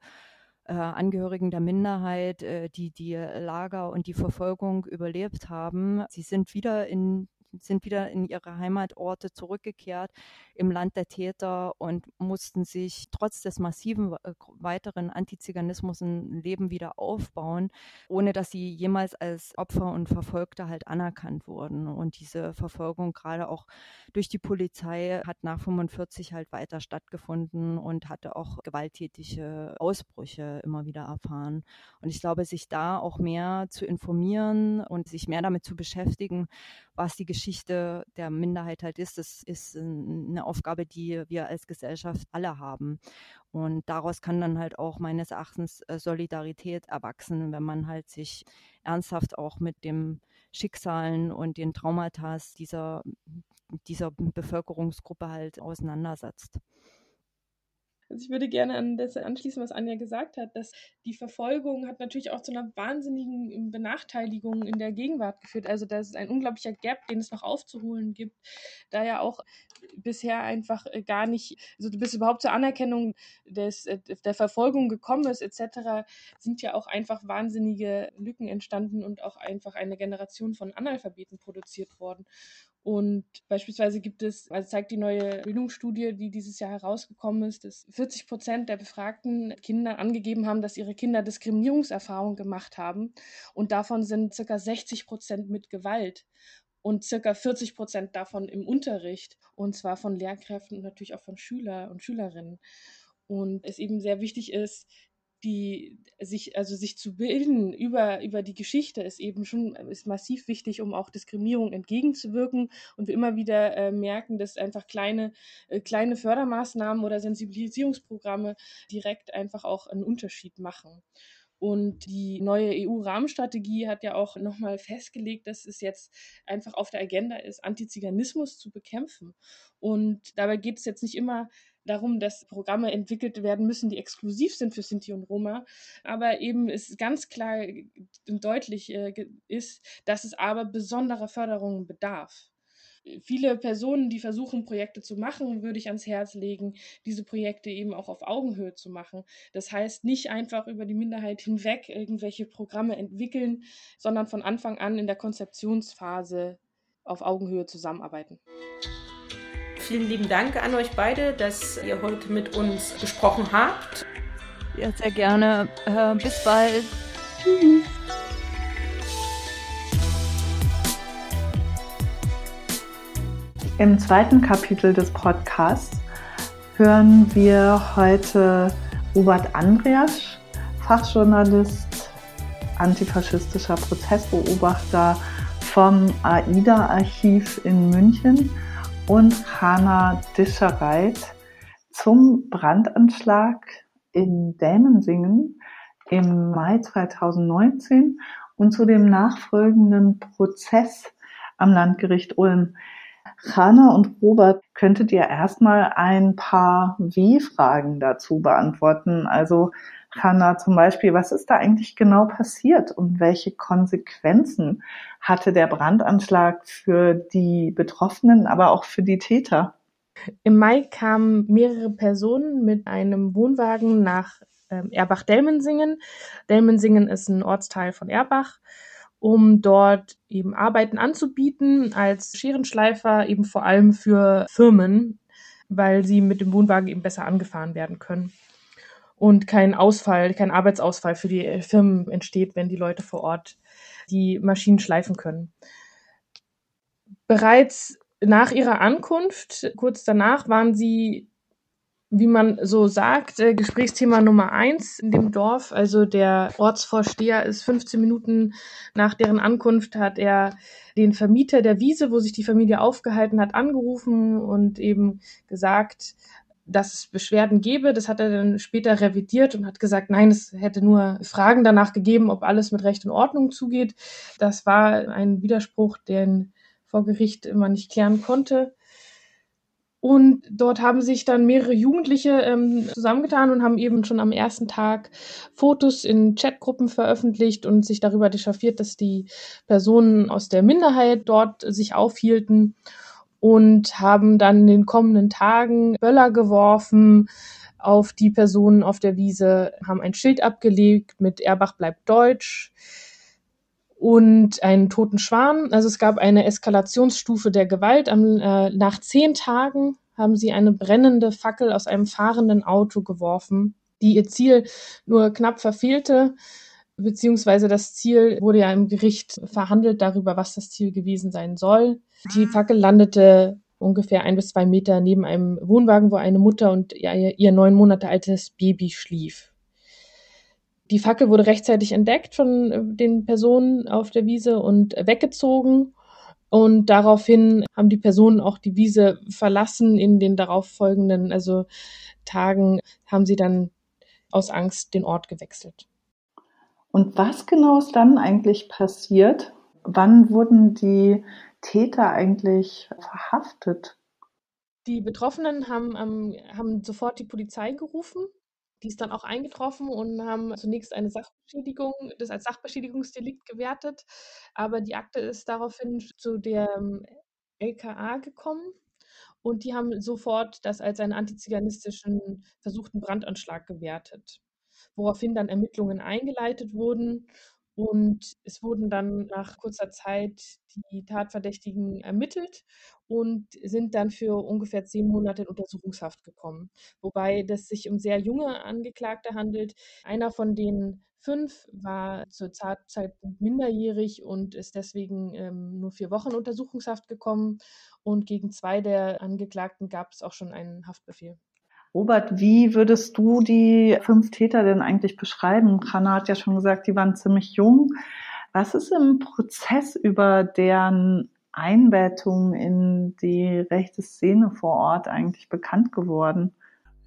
äh, Angehörigen der Minderheit, äh, die die Lager und die Verfolgung überlebt haben, sie sind wieder in sind wieder in ihre Heimatorte zurückgekehrt im Land der Täter und mussten sich trotz des massiven äh, weiteren Antiziganismus ein Leben wieder aufbauen, ohne dass sie jemals als Opfer und Verfolgte halt anerkannt wurden. Und diese Verfolgung gerade auch durch die Polizei hat nach 45 halt weiter stattgefunden und hatte auch gewalttätige Ausbrüche immer wieder erfahren. Und ich glaube, sich da auch mehr zu informieren und sich mehr damit zu beschäftigen, was die Geschichte der Minderheit halt ist, das ist eine Aufgabe, die wir als Gesellschaft alle haben. Und daraus kann dann halt auch meines Erachtens äh, Solidarität erwachsen, wenn man halt sich ernsthaft auch mit dem Schicksalen und den Traumata dieser, dieser Bevölkerungsgruppe halt auseinandersetzt. Also ich würde gerne an das anschließen, was Anja gesagt hat, dass die Verfolgung hat natürlich auch zu einer wahnsinnigen Benachteiligung in der Gegenwart geführt. Also da ist ein unglaublicher Gap, den es noch aufzuholen gibt, da ja auch bisher einfach äh, gar nicht, also bis überhaupt zur Anerkennung des, äh, der Verfolgung gekommen ist, etc., sind ja auch einfach wahnsinnige Lücken entstanden und auch einfach eine Generation von Analphabeten produziert worden. Und beispielsweise gibt es, also zeigt die neue Bildungsstudie, die dieses Jahr herausgekommen ist, dass 40 Prozent der befragten Kinder angegeben haben, dass ihre Kinder Diskriminierungserfahrungen gemacht haben. Und davon sind circa 60 Prozent mit Gewalt und circa 40 Prozent davon im Unterricht. Und zwar von Lehrkräften und natürlich auch von Schüler und Schülerinnen. Und es eben sehr wichtig ist, die sich, also sich zu bilden über, über die Geschichte ist eben schon ist massiv wichtig, um auch Diskriminierung entgegenzuwirken. Und wir immer wieder äh, merken, dass einfach kleine, äh, kleine Fördermaßnahmen oder Sensibilisierungsprogramme direkt einfach auch einen Unterschied machen. Und die neue EU-Rahmenstrategie hat ja auch nochmal festgelegt, dass es jetzt einfach auf der Agenda ist, Antiziganismus zu bekämpfen. Und dabei geht es jetzt nicht immer darum, dass Programme entwickelt werden müssen, die exklusiv sind für Sinti und Roma. Aber eben ist ganz klar und deutlich äh, ist, dass es aber besonderer Förderungen bedarf viele Personen, die versuchen, Projekte zu machen, würde ich ans Herz legen, diese Projekte eben auch auf Augenhöhe zu machen. Das heißt, nicht einfach über die Minderheit hinweg irgendwelche Programme entwickeln, sondern von Anfang an in der Konzeptionsphase auf Augenhöhe zusammenarbeiten. Vielen lieben Dank an euch beide, dass ihr heute mit uns gesprochen habt. Ja, sehr gerne. Äh, bis bald. Tschüss. Im zweiten Kapitel des Podcasts hören wir heute Robert Andreas, Fachjournalist, antifaschistischer Prozessbeobachter vom AIDA-Archiv in München und Hanna Dischereit zum Brandanschlag in Dämensingen im Mai 2019 und zu dem nachfolgenden Prozess am Landgericht Ulm. Hanna und Robert, könntet ihr erstmal ein paar Wie-Fragen dazu beantworten? Also Hanna zum Beispiel, was ist da eigentlich genau passiert und welche Konsequenzen hatte der Brandanschlag für die Betroffenen, aber auch für die Täter? Im Mai kamen mehrere Personen mit einem Wohnwagen nach ähm, Erbach-Delmensingen. Delmensingen ist ein Ortsteil von Erbach um dort eben Arbeiten anzubieten als Scherenschleifer, eben vor allem für Firmen, weil sie mit dem Wohnwagen eben besser angefahren werden können. Und kein Ausfall, kein Arbeitsausfall für die Firmen entsteht, wenn die Leute vor Ort die Maschinen schleifen können. Bereits nach ihrer Ankunft, kurz danach, waren sie wie man so sagt, äh, Gesprächsthema Nummer eins in dem Dorf. Also der Ortsvorsteher ist 15 Minuten nach deren Ankunft hat er den Vermieter der Wiese, wo sich die Familie aufgehalten hat, angerufen und eben gesagt, dass es Beschwerden gebe. Das hat er dann später revidiert und hat gesagt, nein, es hätte nur Fragen danach gegeben, ob alles mit Recht und Ordnung zugeht. Das war ein Widerspruch, den vor Gericht immer nicht klären konnte. Und dort haben sich dann mehrere Jugendliche ähm, zusammengetan und haben eben schon am ersten Tag Fotos in Chatgruppen veröffentlicht und sich darüber dechauffiert, dass die Personen aus der Minderheit dort sich aufhielten und haben dann in den kommenden Tagen Böller geworfen auf die Personen auf der Wiese, haben ein Schild abgelegt mit Erbach bleibt Deutsch und einen toten Schwan. Also es gab eine Eskalationsstufe der Gewalt. Am, äh, nach zehn Tagen haben sie eine brennende Fackel aus einem fahrenden Auto geworfen, die ihr Ziel nur knapp verfehlte, beziehungsweise das Ziel wurde ja im Gericht verhandelt darüber, was das Ziel gewesen sein soll. Die Fackel landete ungefähr ein bis zwei Meter neben einem Wohnwagen, wo eine Mutter und ihr, ihr neun Monate altes Baby schlief. Die Fackel wurde rechtzeitig entdeckt von äh, den Personen auf der Wiese und weggezogen. Und daraufhin haben die Personen auch die Wiese verlassen. In den darauffolgenden, also Tagen, haben sie dann aus Angst den Ort gewechselt. Und was genau ist dann eigentlich passiert? Wann wurden die Täter eigentlich verhaftet? Die Betroffenen haben, haben sofort die Polizei gerufen die ist dann auch eingetroffen und haben zunächst eine Sachbeschädigung, das als Sachbeschädigungsdelikt gewertet. Aber die Akte ist daraufhin zu der LKA gekommen und die haben sofort das als einen antiziganistischen versuchten Brandanschlag gewertet. Woraufhin dann Ermittlungen eingeleitet wurden und es wurden dann nach kurzer Zeit die Tatverdächtigen ermittelt und sind dann für ungefähr zehn Monate in Untersuchungshaft gekommen. Wobei das sich um sehr junge Angeklagte handelt. Einer von den fünf war zur Zeitpunkt minderjährig und ist deswegen ähm, nur vier Wochen Untersuchungshaft gekommen. Und gegen zwei der Angeklagten gab es auch schon einen Haftbefehl. Robert, wie würdest du die fünf Täter denn eigentlich beschreiben? Hanna hat ja schon gesagt, die waren ziemlich jung. Was ist im Prozess über deren Einbettung in die rechte Szene vor Ort eigentlich bekannt geworden?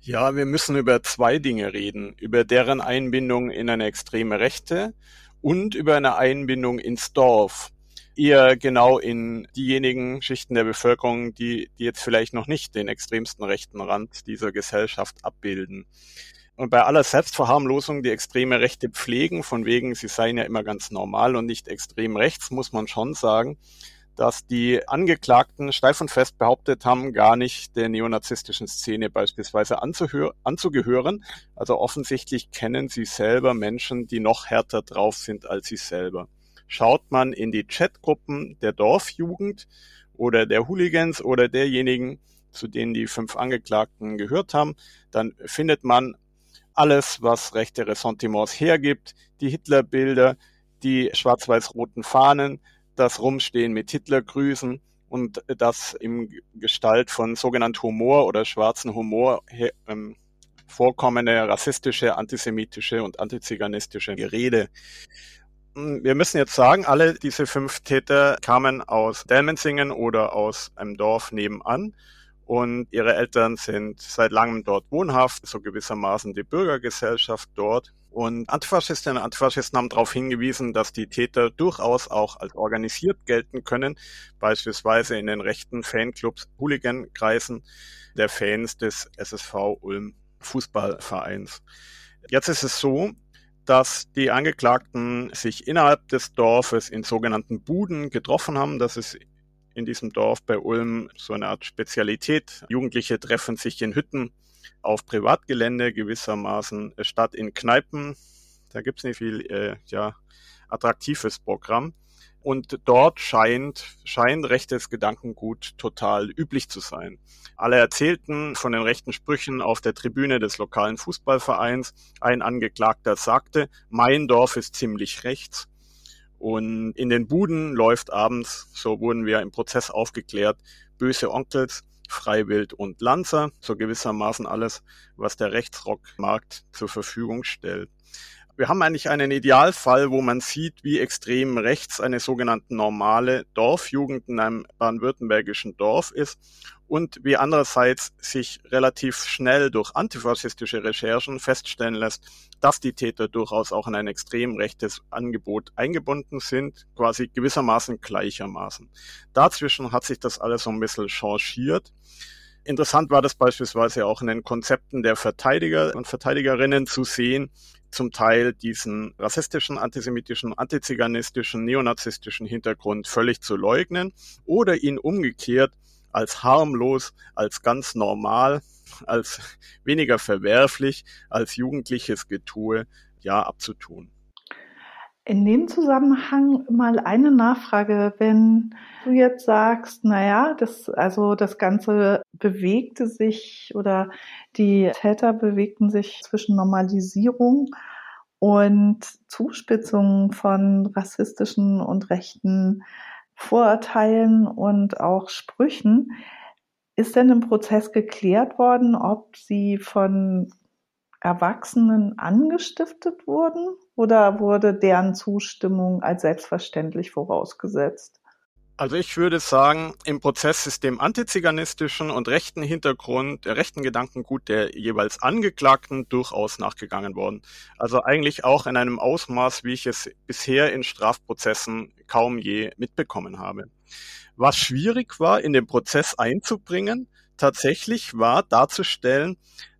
Ja, wir müssen über zwei Dinge reden. Über deren Einbindung in eine extreme Rechte und über eine Einbindung ins Dorf eher genau in diejenigen Schichten der Bevölkerung, die, die jetzt vielleicht noch nicht den extremsten rechten Rand dieser Gesellschaft abbilden. Und bei aller Selbstverharmlosung die extreme Rechte pflegen, von wegen, sie seien ja immer ganz normal und nicht extrem rechts, muss man schon sagen, dass die Angeklagten steif und fest behauptet haben, gar nicht der neonazistischen Szene beispielsweise anzugehören. Also offensichtlich kennen sie selber Menschen, die noch härter drauf sind als sie selber. Schaut man in die Chatgruppen der Dorfjugend oder der Hooligans oder derjenigen, zu denen die fünf Angeklagten gehört haben, dann findet man alles, was rechte Ressentiments hergibt, die Hitlerbilder, die schwarz-weiß-roten Fahnen, das Rumstehen mit Hitlergrüßen und das im Gestalt von sogenannten Humor oder schwarzen Humor ähm, vorkommende rassistische, antisemitische und antiziganistische Gerede. Hm, wir müssen jetzt sagen, alle diese fünf Täter kamen aus Delmensingen oder aus einem Dorf nebenan und ihre Eltern sind seit langem dort wohnhaft, so gewissermaßen die Bürgergesellschaft dort. Und Antifaschistinnen und Antifaschisten haben darauf hingewiesen, dass die Täter durchaus auch als organisiert gelten können, beispielsweise in den rechten Fanclubs, Hooligan-Kreisen der Fans des SSV Ulm Fußballvereins. Jetzt ist es so, dass die Angeklagten sich innerhalb des Dorfes in sogenannten Buden getroffen haben. Das ist in diesem Dorf bei Ulm so eine Art Spezialität. Jugendliche treffen sich in Hütten auf Privatgelände gewissermaßen statt in Kneipen. Da gibt es nicht viel äh, ja, attraktives Programm. Und dort scheint, scheint rechtes Gedankengut total üblich zu sein. Alle erzählten von den rechten Sprüchen auf der Tribüne des lokalen Fußballvereins. Ein Angeklagter sagte, mein Dorf ist ziemlich rechts. Und in den Buden läuft abends, so wurden wir im Prozess aufgeklärt, böse Onkels Freiwild und Lanzer, so gewissermaßen alles, was der Rechtsrockmarkt zur Verfügung stellt. Wir haben eigentlich einen Idealfall, wo man sieht, wie extrem rechts eine sogenannte normale Dorfjugend in einem baden-württembergischen Dorf ist und wie andererseits sich relativ schnell durch antifaschistische Recherchen feststellen lässt, dass die Täter durchaus auch in ein extrem rechtes Angebot eingebunden sind, quasi gewissermaßen gleichermaßen. Dazwischen hat sich das alles so ein bisschen changiert. Interessant war das beispielsweise auch in den Konzepten der Verteidiger und Verteidigerinnen zu sehen, zum Teil diesen rassistischen, antisemitischen, antiziganistischen, neonazistischen Hintergrund völlig zu leugnen oder ihn umgekehrt als harmlos, als ganz normal, als weniger verwerflich, als jugendliches Getue ja abzutun. In dem Zusammenhang mal eine Nachfrage, wenn du jetzt sagst, naja, das, also das Ganze bewegte sich oder die Täter bewegten sich zwischen Normalisierung und Zuspitzung von rassistischen und rechten Vorurteilen und auch Sprüchen. Ist denn im Prozess geklärt worden, ob sie von Erwachsenen angestiftet wurden oder wurde deren Zustimmung als selbstverständlich vorausgesetzt? Also ich würde sagen, im Prozess ist dem antiziganistischen und rechten Hintergrund, der rechten Gedankengut der jeweils Angeklagten durchaus nachgegangen worden. Also eigentlich auch in einem Ausmaß, wie ich es bisher in Strafprozessen kaum je mitbekommen habe. Was schwierig war, in den Prozess einzubringen, tatsächlich war darzustellen,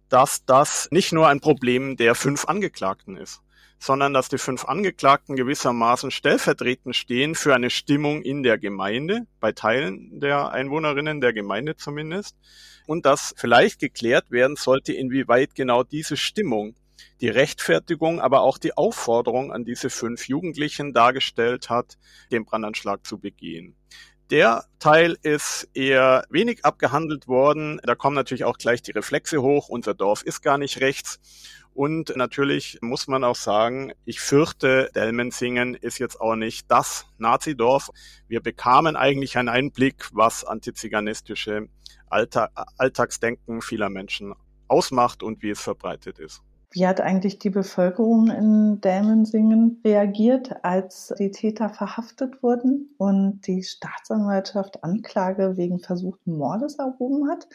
dass das nicht nur ein Problem der fünf Angeklagten ist, sondern dass die fünf Angeklagten gewissermaßen stellvertretend stehen für eine Stimmung in der Gemeinde, bei Teilen der Einwohnerinnen der Gemeinde zumindest, und dass vielleicht geklärt werden sollte, inwieweit genau diese Stimmung die Rechtfertigung, aber auch die Aufforderung an diese fünf Jugendlichen dargestellt hat, den Brandanschlag zu begehen. Der Teil ist eher wenig abgehandelt worden. Da kommen natürlich auch gleich die Reflexe hoch. Unser Dorf ist gar nicht rechts. Und natürlich muss man auch sagen, ich fürchte, Delmensingen ist jetzt auch nicht das Nazidorf. Wir bekamen eigentlich einen Einblick, was antiziganistische Alltag Alltagsdenken vieler Menschen ausmacht und wie es verbreitet ist. Wie hat eigentlich die Bevölkerung in Dälmensingen reagiert, als die Täter verhaftet wurden und die Staatsanwaltschaft Anklage wegen versuchten Mordes erhoben hat?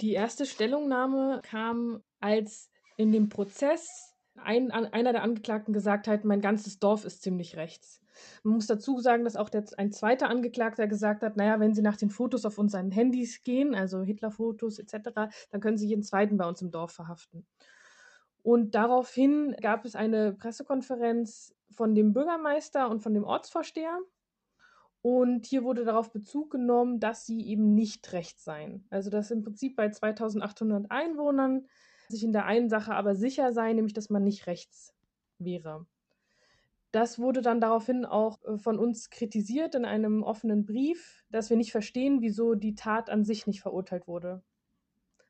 Die erste Stellungnahme kam, als in dem Prozess ein, einer der Angeklagten gesagt hat, mein ganzes Dorf ist ziemlich rechts. Man muss dazu sagen, dass auch der, ein zweiter Angeklagter gesagt hat, naja, wenn Sie nach den Fotos auf unseren Handys gehen, also Hitler-Fotos etc., dann können Sie jeden zweiten bei uns im Dorf verhaften. Und daraufhin gab es eine Pressekonferenz von dem Bürgermeister und von dem Ortsvorsteher. Und hier wurde darauf Bezug genommen, dass sie eben nicht rechts seien. Also dass im Prinzip bei 2800 Einwohnern sich in der einen Sache aber sicher sein, nämlich dass man nicht rechts wäre. Das wurde dann daraufhin auch äh, von uns kritisiert in einem offenen Brief, dass wir nicht verstehen, wieso die Tat an sich nicht verurteilt wurde.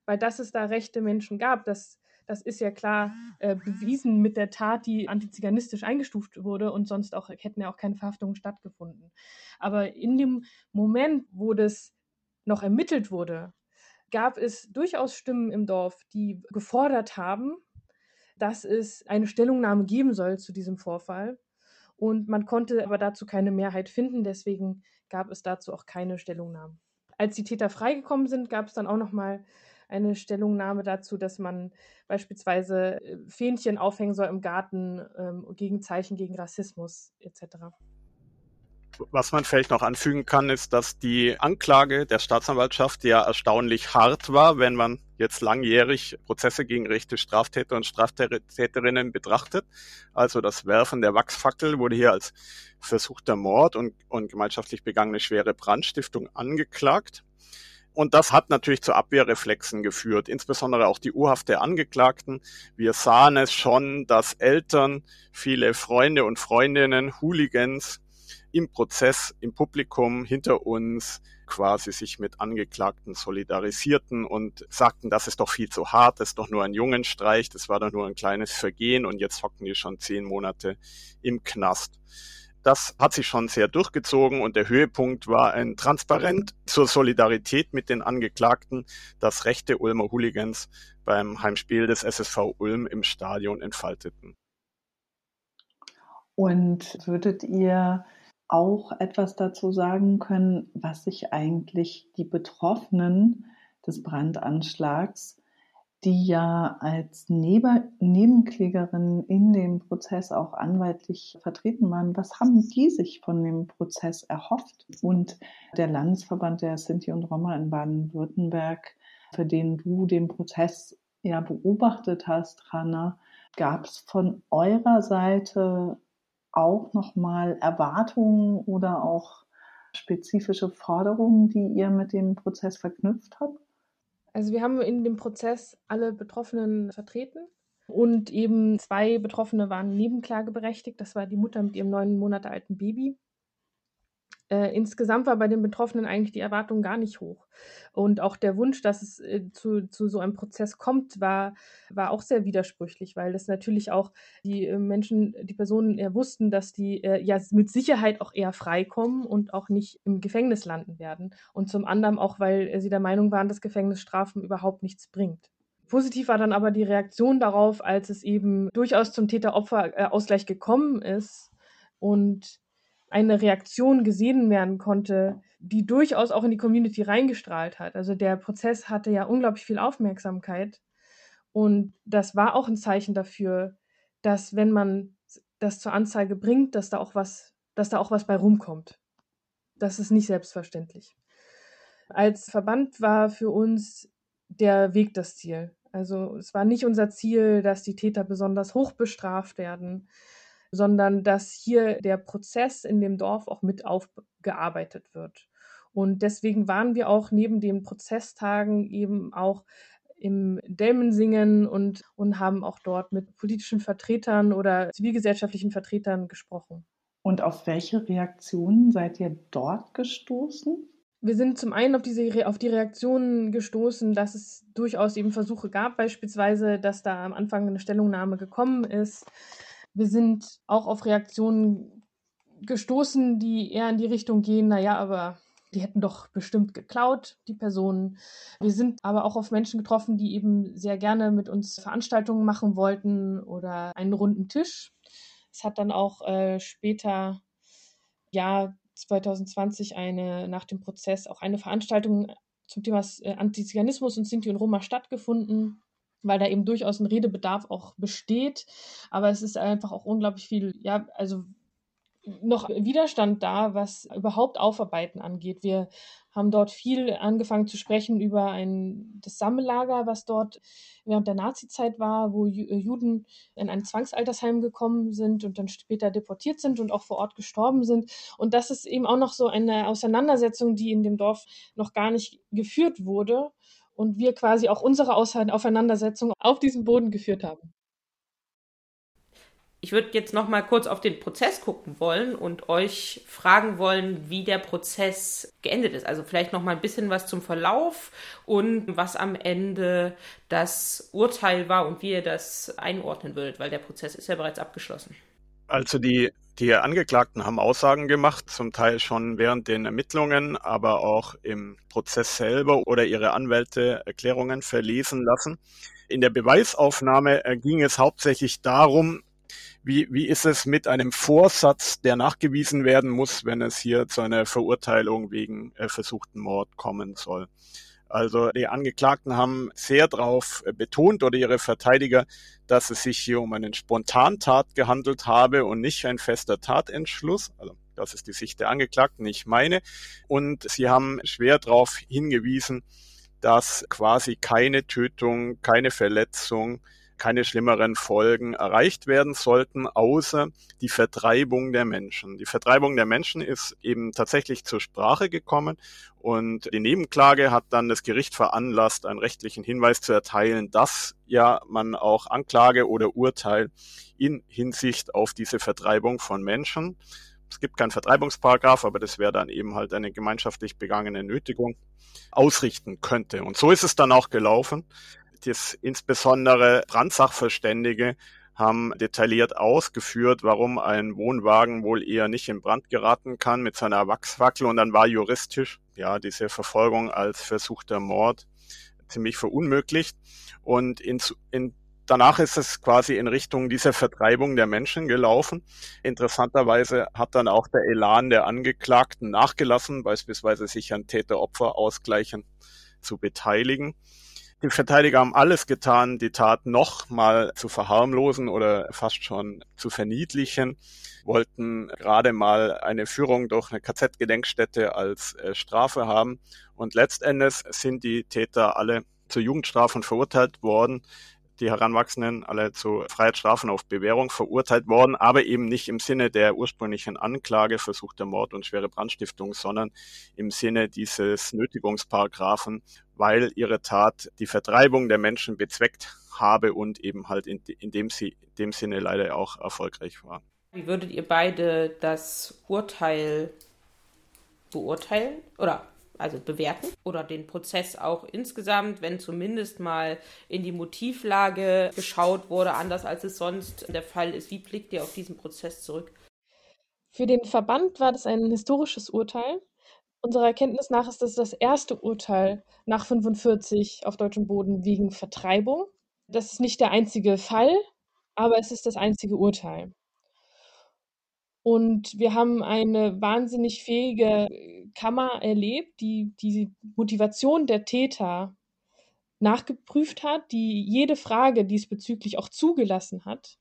Weil dass es da rechte Menschen gab, das, das ist ja klar äh, bewiesen mit der Tat, die antiziganistisch eingestuft wurde und sonst auch hätten ja auch keine Verhaftungen stattgefunden. Aber in dem Moment, wo das noch ermittelt wurde, gab es durchaus Stimmen im Dorf, die gefordert haben, dass es eine Stellungnahme geben soll zu diesem Vorfall. Und man konnte aber dazu keine Mehrheit finden, deswegen gab es dazu auch keine Stellungnahme. Als die Täter freigekommen sind, gab es dann auch noch mal eine Stellungnahme dazu, dass man beispielsweise äh, Fähnchen aufhängen soll im Garten ähm, gegen Zeichen gegen Rassismus etc. Was man vielleicht noch anfügen kann, ist, dass die Anklage der Staatsanwaltschaft ja erstaunlich hart war, wenn man jetzt langjährig Prozesse gegen rechte Straftäter und Straftäterinnen betrachtet. Also das Werfen der Wachsfackel wurde hier als versuchter Mord und, und gemeinschaftlich begangene schwere Brandstiftung angeklagt. Und das hat natürlich zu Abwehrreflexen geführt, insbesondere auch die Urhaft der Angeklagten. Wir sahen es schon, dass Eltern, viele Freunde und Freundinnen, Hooligans im Prozess, im Publikum hinter uns quasi sich mit Angeklagten solidarisierten und sagten, das ist doch viel zu hart, das ist doch nur ein Jungenstreich, das war doch nur ein kleines Vergehen und jetzt hocken die schon zehn Monate im Knast. das hat sich schon sehr durchgezogen und der Höhepunkt war ein Transparent zur Solidarität mit den Angeklagten, das rechte Ulmer Hooligans beim Heimspiel des SSV Ulm im Stadion entfalteten. Und würdet ihr auch etwas dazu sagen können, was sich eigentlich die Betroffenen des Brandanschlags die ja als Neben Nebenklägerin in dem Prozess auch anwaltlich vertreten waren. Was haben die sich von dem Prozess erhofft? Und der Landesverband der Sinti und Roma in Baden-Württemberg, für den du den Prozess ja beobachtet hast, Rana, gab es von eurer Seite auch nochmal Erwartungen oder auch spezifische Forderungen, die ihr mit dem Prozess verknüpft habt? Also wir haben in dem Prozess alle Betroffenen vertreten und eben zwei Betroffene waren nebenklageberechtigt. Das war die Mutter mit ihrem neun Monate alten Baby äh, insgesamt war bei den Betroffenen eigentlich die Erwartung gar nicht hoch. Und auch der Wunsch, dass es äh, zu, zu so einem Prozess kommt, war, war auch sehr widersprüchlich, weil das natürlich auch die äh, Menschen, die Personen eher wussten, dass die äh, ja mit Sicherheit auch eher freikommen und auch nicht im Gefängnis landen werden. Und zum anderen auch, weil sie der Meinung waren, dass Gefängnisstrafen überhaupt nichts bringt. Positiv war dann aber die Reaktion darauf, als es eben durchaus zum Täter-Opfer-Ausgleich gekommen ist und eine Reaktion gesehen werden konnte, die durchaus auch in die Community reingestrahlt hat. Also der Prozess hatte ja unglaublich viel Aufmerksamkeit und das war auch ein Zeichen dafür, dass wenn man das zur Anzeige bringt, dass da auch was, dass da auch was bei rumkommt. Das ist nicht selbstverständlich. Als Verband war für uns der Weg das Ziel. Also es war nicht unser Ziel, dass die Täter besonders hoch bestraft werden, sondern dass hier der Prozess in dem Dorf auch mit aufgearbeitet wird. Und deswegen waren wir auch neben den Prozesstagen eben auch im Delmensingen und, und haben auch dort mit politischen Vertretern oder zivilgesellschaftlichen Vertretern gesprochen. Und auf welche Reaktionen seid ihr dort gestoßen? Wir sind zum einen auf, diese, auf die Reaktionen gestoßen, dass es durchaus eben Versuche gab, beispielsweise, dass da am Anfang eine Stellungnahme gekommen ist, wir sind auch auf Reaktionen gestoßen, die eher in die Richtung gehen, naja, aber die hätten doch bestimmt geklaut, die Personen. Wir sind aber auch auf Menschen getroffen, die eben sehr gerne mit uns Veranstaltungen machen wollten oder einen runden Tisch. Es hat dann auch äh, später, ja, 2020 eine, nach dem Prozess auch eine Veranstaltung zum Thema äh, Antiziganismus und Sinti und Roma stattgefunden weil da eben durchaus ein Redebedarf auch besteht. Aber es ist einfach auch unglaublich viel, ja, also noch Widerstand da, was überhaupt Aufarbeiten angeht. Wir haben dort viel angefangen zu sprechen über ein, das Sammellager, was dort während der Nazizeit war, wo äh, Juden in ein Zwangsaltersheim gekommen sind und dann später deportiert sind und auch vor Ort gestorben sind. Und das ist eben auch noch so eine Auseinandersetzung, die in dem Dorf noch gar nicht geführt wurde und wir quasi auch unsere Auseinandersetzung auf diesem Boden geführt haben. Ich würde jetzt noch mal kurz auf den Prozess gucken wollen und euch fragen wollen, wie der Prozess geendet ist. Also vielleicht noch mal ein bisschen was zum Verlauf und was am Ende das Urteil war und wie ihr das einordnen würdet, weil der Prozess ist ja bereits abgeschlossen. Also die die Angeklagten haben Aussagen gemacht, zum Teil schon während den Ermittlungen, aber auch im Prozess selber oder ihre Anwälte Erklärungen verlesen lassen. In der Beweisaufnahme äh, ging es hauptsächlich darum, wie, wie ist es mit einem Vorsatz, der nachgewiesen werden muss, wenn es hier zu einer Verurteilung wegen äh, versuchten Mord kommen soll. Also die Angeklagten haben sehr darauf äh, betont oder ihre Verteidiger, dass es sich hier um einen Spontantat gehandelt habe und nicht ein fester Tatentschluss. Also das ist die Sicht der Angeklagten, nicht meine. Und sie haben schwer darauf hingewiesen, dass quasi keine Tötung, keine Verletzung keine schlimmeren Folgen erreicht werden sollten, außer die Vertreibung der Menschen. Die Vertreibung der Menschen ist eben tatsächlich zur Sprache gekommen und die Nebenklage hat dann das Gericht veranlasst, einen rechtlichen Hinweis zu erteilen, dass ja man auch Anklage oder Urteil in Hinsicht auf diese Vertreibung von Menschen es gibt keinen Vertreibungsparagraf, aber das wäre dann eben halt eine gemeinschaftlich begangene Nötigung, ausrichten könnte. Und so ist es dann auch gelaufen das insbesondere Brandsachverständige haben detailliert ausgeführt, warum ein Wohnwagen wohl eher nicht in Brand geraten kann mit seiner Wachsfackel. Und dann war juristisch ja diese Verfolgung als versuchter Mord ziemlich verunmöglicht. Und in, in danach ist es quasi in Richtung dieser Vertreibung der Menschen gelaufen. Interessanterweise hat dann auch der Elan der Angeklagten nachgelassen, beispielsweise sich an Täter-Opfer-Ausgleichen zu beteiligen. Die Verteidiger haben alles getan, die Tat noch mal zu verharmlosen oder fast schon zu verniedlichen, wollten gerade mal eine Führung durch eine KZ-Gedenkstätte als äh, Strafe haben. Und letztendlich sind die Täter alle zu Jugendstrafen verurteilt worden die Heranwachsenden alle zu Freiheitsstrafen auf Bewährung verurteilt worden, aber eben nicht im Sinne der ursprünglichen Anklage, versuchter Mord und schwere Brandstiftung, sondern im Sinne dieses Nötigungsparagraphen, weil ihre Tat die Vertreibung der Menschen bezweckt habe und eben halt in, in, dem, in dem Sinne leider auch erfolgreich war. Wie würdet ihr beide das Urteil beurteilen oder also bewerten oder den Prozess auch insgesamt, wenn zumindest mal in die Motivlage geschaut wurde, anders als es sonst der Fall ist. Wie blickt ihr auf diesen Prozess zurück? Für den Verband war das ein historisches Urteil. Unserer Erkenntnis nach ist das das erste Urteil nach 45 auf deutschem Boden wegen Vertreibung. Das ist nicht der einzige Fall, aber es ist das einzige Urteil. Und wir haben eine wahnsinnig fähige Kammer erlebt, die die Motivation der Täter nachgeprüft hat, die jede Frage diesbezüglich auch zugelassen hat.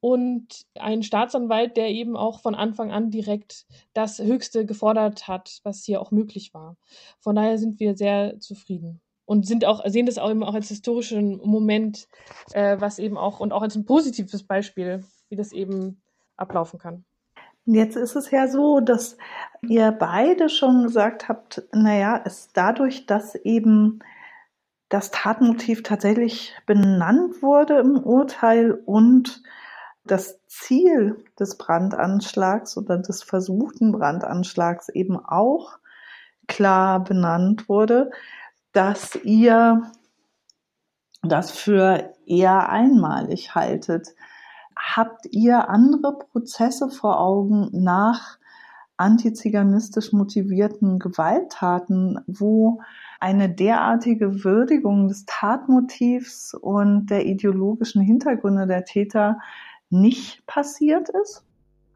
Und ein Staatsanwalt, der eben auch von Anfang an direkt das Höchste gefordert hat, was hier auch möglich war. Von daher sind wir sehr zufrieden und sind auch, sehen das auch eben auch als historischen Moment, äh, was eben auch und auch als ein positives Beispiel, wie das eben ablaufen kann. Jetzt ist es ja so, dass ihr beide schon gesagt habt, naja, es dadurch, dass eben das Tatmotiv tatsächlich benannt wurde im Urteil und das Ziel des Brandanschlags oder des versuchten Brandanschlags eben auch klar benannt wurde, dass ihr das für eher einmalig haltet. Habt ihr andere Prozesse vor Augen nach antiziganistisch motivierten Gewalttaten, wo eine derartige Würdigung des Tatmotivs und der ideologischen Hintergründe der Täter nicht passiert ist?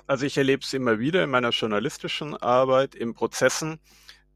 Also ich erlebe es immer wieder in meiner journalistischen Arbeit, in Prozessen,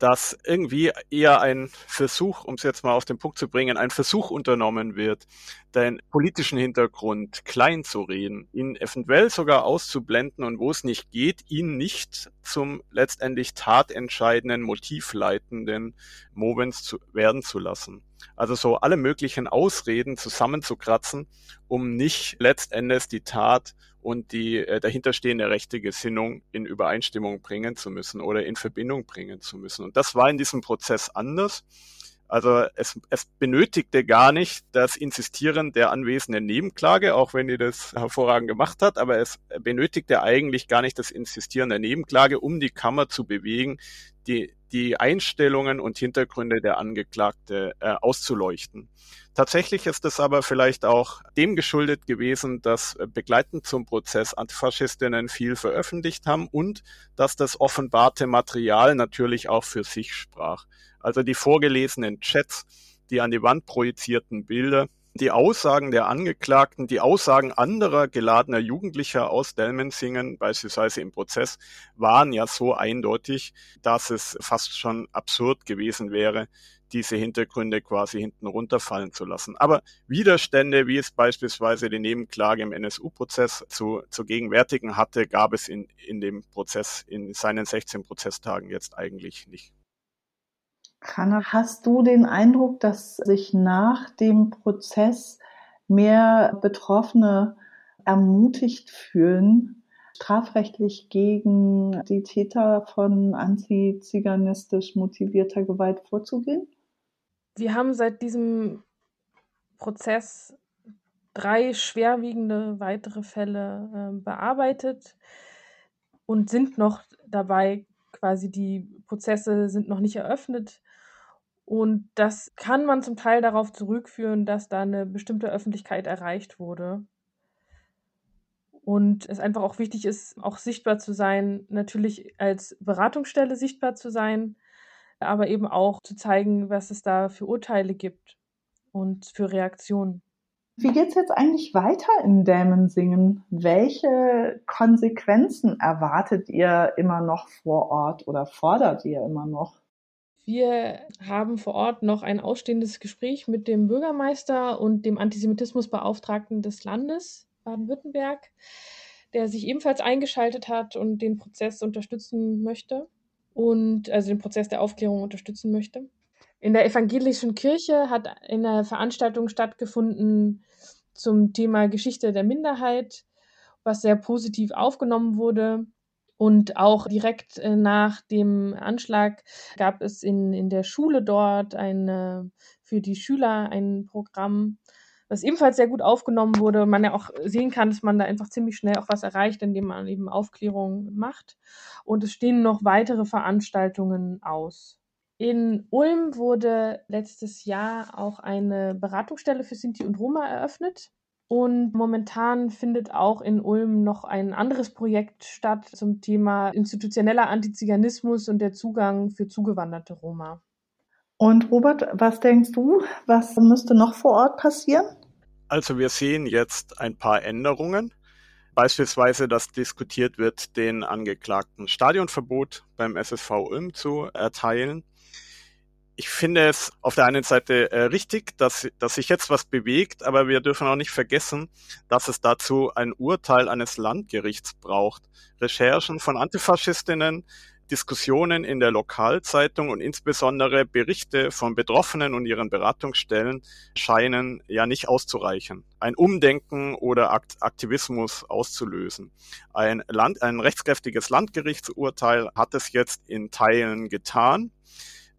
dass irgendwie eher ein Versuch, um es jetzt mal auf den Punkt zu bringen, ein Versuch unternommen wird, den politischen Hintergrund klein zu reden, ihn eventuell sogar auszublenden und wo es nicht geht, ihn nicht zum letztendlich tatentscheidenden, motivleitenden Movens zu werden zu lassen. Also so alle möglichen Ausreden zusammenzukratzen, um nicht letztendlich die Tat und die äh, dahinterstehende rechte Gesinnung in Übereinstimmung bringen zu müssen oder in Verbindung bringen zu müssen. Und das war in diesem Prozess anders. Also es, es benötigte gar nicht das Insistieren der anwesenden Nebenklage, auch wenn die das hervorragend gemacht hat, aber es benötigte eigentlich gar nicht das Insistieren der Nebenklage, um die Kammer zu bewegen, die, die Einstellungen und Hintergründe der Angeklagte äh, auszuleuchten. Tatsächlich ist es aber vielleicht auch dem geschuldet gewesen, dass äh, begleitend zum Prozess Antifaschistinnen viel veröffentlicht haben und dass das offenbarte Material natürlich auch für sich sprach. Also die vorgelesenen Chats, die an die Wand projizierten Bilder, die Aussagen der Angeklagten, die Aussagen anderer geladener Jugendlicher aus Delmensingen, beispielsweise im Prozess, waren ja so eindeutig, dass es fast schon absurd gewesen wäre, diese Hintergründe quasi hinten runterfallen zu lassen. Aber Widerstände, wie es beispielsweise die Nebenklage im NSU-Prozess zu, zu gegenwärtigen hatte, gab es in, in dem Prozess, in seinen 16 Prozesstagen jetzt eigentlich nicht. Hanna, hast du den Eindruck, dass sich nach dem Prozess mehr Betroffene ermutigt fühlen, strafrechtlich gegen die Täter von antiziganistisch motivierter Gewalt vorzugehen? Wir haben seit diesem Prozess drei schwerwiegende weitere Fälle äh, bearbeitet und sind noch dabei, quasi die Prozesse sind noch nicht eröffnet. Und das kann man zum Teil darauf zurückführen, dass da eine bestimmte Öffentlichkeit erreicht wurde Und es einfach auch wichtig ist, auch sichtbar zu sein, natürlich als Beratungsstelle sichtbar zu sein, aber eben auch zu zeigen, was es da für Urteile gibt und für Reaktionen. Wie geht es jetzt eigentlich weiter in Dämensingen? Welche Konsequenzen erwartet ihr immer noch vor Ort oder fordert ihr immer noch? Wir haben vor Ort noch ein ausstehendes Gespräch mit dem Bürgermeister und dem Antisemitismusbeauftragten des Landes Baden-Württemberg, der sich ebenfalls eingeschaltet hat und den Prozess unterstützen möchte und also den Prozess der Aufklärung unterstützen möchte. In der evangelischen Kirche hat eine Veranstaltung stattgefunden zum Thema Geschichte der Minderheit, was sehr positiv aufgenommen wurde. Und auch direkt äh, nach dem Anschlag gab es in, in der Schule dort eine, für die Schüler ein Programm, was ebenfalls sehr gut aufgenommen wurde. Man ja auch sehen kann, dass man da einfach ziemlich schnell auch was erreicht, indem man eben Aufklärung macht. Und es stehen noch weitere Veranstaltungen aus. In Ulm wurde letztes Jahr auch eine Beratungsstelle für Sinti und Roma eröffnet. Und momentan findet auch in Ulm noch ein anderes Projekt statt zum Thema institutioneller Antiziganismus und der Zugang für zugewanderte Roma. Und Robert, was denkst du, was müsste noch vor Ort passieren? Also wir sehen jetzt ein paar Änderungen. Beispielsweise, dass diskutiert wird, den Angeklagten Stadionverbot beim SSV Ulm zu erteilen ich finde es auf der einen Seite äh, richtig, dass, dass sich jetzt was bewegt, aber wir dürfen auch nicht vergessen, dass es dazu ein Urteil eines Landgerichts braucht. Recherchen von Antifaschistinnen, Diskussionen in der Lokalzeitung und insbesondere Berichte von Betroffenen und ihren Beratungsstellen scheinen ja nicht auszureichen, ein Umdenken oder Aktivismus auszulösen. Ein, Land, ein rechtskräftiges Landgerichtsurteil hat es jetzt in Teilen getan.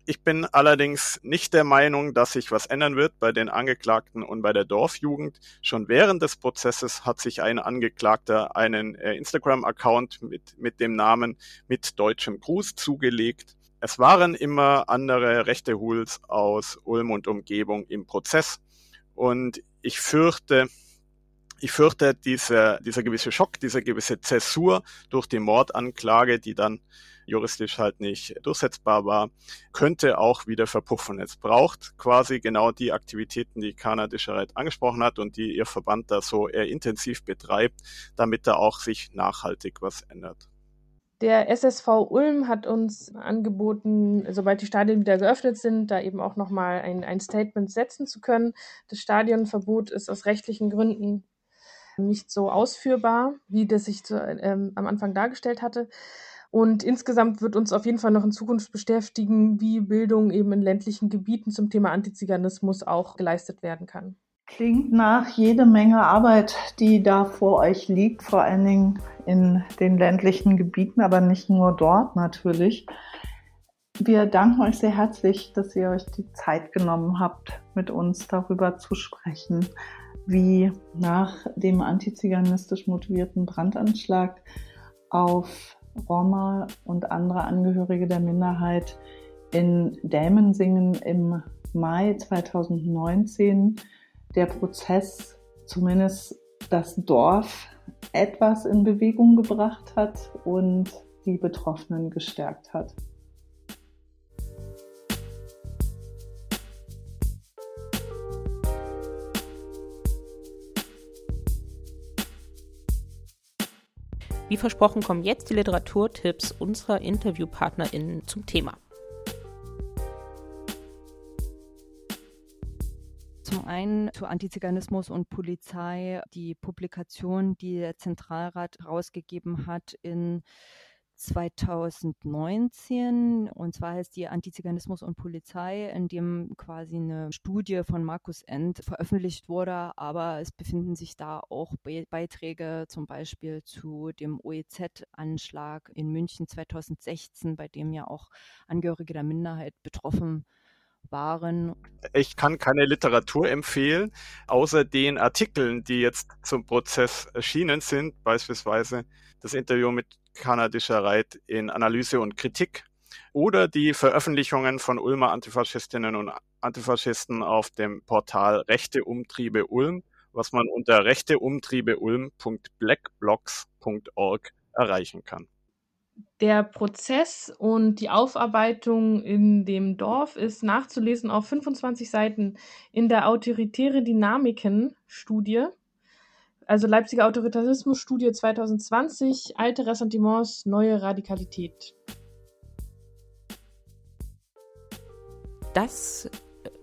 Ich bin allerdings nicht der Meinung, dass sich was ändern wird bei den Angeklagten und bei der Dorfjugend. Schon während des Prozesses hat sich ein Angeklagter einen äh, Instagram-Account mit, mit dem Namen mit deutschem Gruß zugelegt. Es waren immer andere rechte Hools aus Ulm und Umgebung im Prozess. Und ich fürchte, ich fürchte, dieser, dieser gewisse Schock, diese gewisse Zäsur durch die Mordanklage, die dann juristisch halt nicht durchsetzbar war, könnte auch wieder verpuffen. Es braucht quasi genau die Aktivitäten, die Kana Discheret angesprochen hat und die ihr Verband da so eher intensiv betreibt, damit da auch sich nachhaltig was ändert. Der SSV Ulm hat uns angeboten, sobald die Stadien wieder geöffnet sind, da eben auch nochmal ein, ein Statement setzen zu können. Das Stadionverbot ist aus rechtlichen Gründen nicht so ausführbar, wie das sich zu, ähm, am Anfang dargestellt hatte. Und insgesamt wird uns auf jeden Fall noch in Zukunft beschäftigen, wie Bildung eben in ländlichen Gebieten zum Thema Antiziganismus auch geleistet werden kann. Klingt nach jede Menge Arbeit, die da vor euch liegt, vor allen Dingen in den ländlichen Gebieten, aber nicht nur dort natürlich. Wir danken euch sehr herzlich, dass ihr euch die Zeit genommen habt, mit uns darüber zu sprechen, wie nach dem antiziganistisch motivierten Brandanschlag auf Roma und andere Angehörige der Minderheit in Dämensingen im Mai 2019 der Prozess zumindest das Dorf etwas in Bewegung gebracht hat und die Betroffenen gestärkt hat. Wie versprochen kommen jetzt die Literaturtipps unserer InterviewpartnerInnen zum Thema. Zum einen zu Antiziganismus und Polizei die Publikation, die der Zentralrat herausgegeben hat in 2019 und zwar heißt die Antiziganismus und Polizei, in dem quasi eine Studie von Markus End veröffentlicht wurde, aber es befinden sich da auch Be Beiträge zum Beispiel zu dem OEZ-Anschlag in München 2016, bei dem ja auch Angehörige der Minderheit betroffen waren. Ich kann keine Literatur empfehlen, außer den Artikeln, die jetzt zum Prozess erschienen sind, beispielsweise das Interview mit kanadischer Reit in Analyse und Kritik oder die Veröffentlichungen von Ulmer Antifaschistinnen und Antifaschisten auf dem Portal Rechte Umtriebe Ulm was man unter rechteumtriebeulm.blackblocks.org erreichen kann. Der Prozess und die Aufarbeitung in dem Dorf ist nachzulesen auf 25 Seiten in der Autoritäre Dynamiken-Studie, also Leipziger Autoritarismus-Studie 2020, alte Ressentiments, neue Radikalität. Das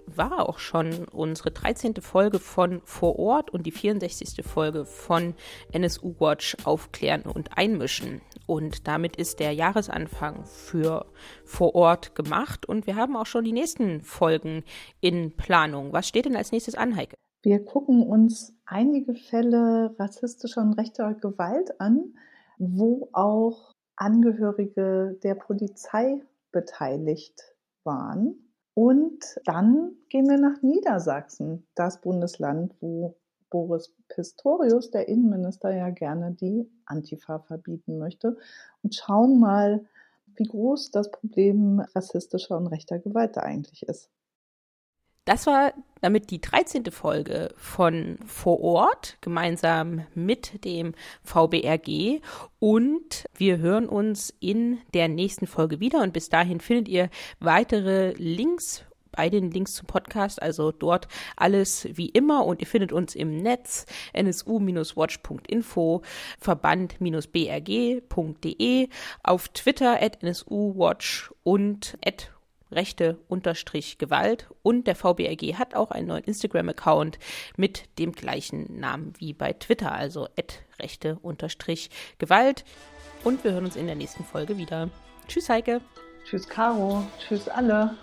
war auch schon unsere 13. Folge von Vor Ort und die 64. Folge von NSU Watch Aufklären und Einmischen. Und damit ist der Jahresanfang für Vor Ort gemacht und wir haben auch schon die nächsten Folgen in Planung. Was steht denn als nächstes an, Heike? Wir gucken uns einige Fälle rassistischer und rechter Gewalt an, wo auch Angehörige der Polizei beteiligt waren. Und dann gehen wir nach Niedersachsen, das Bundesland, wo Boris Pistorius, der Innenminister, ja gerne die Antifa verbieten möchte und schauen mal, wie groß das Problem rassistischer und rechter Gewalt da eigentlich ist. Das war damit die 13. Folge von Vor Ort, gemeinsam mit dem VBRG. Und wir hören uns in der nächsten Folge wieder. Und bis dahin findet ihr weitere Links bei den Links zum Podcast, also dort alles wie immer und ihr findet uns im Netz nsu-watch.info, verband-brg.de, auf Twitter at nsuwatch und at rechte unterstrich Gewalt und der VBRG hat auch einen neuen Instagram-Account mit dem gleichen Namen wie bei Twitter, also at rechte unterstrich Gewalt. Und wir hören uns in der nächsten Folge wieder. Tschüss, Heike. Tschüss, Caro. Tschüss, alle.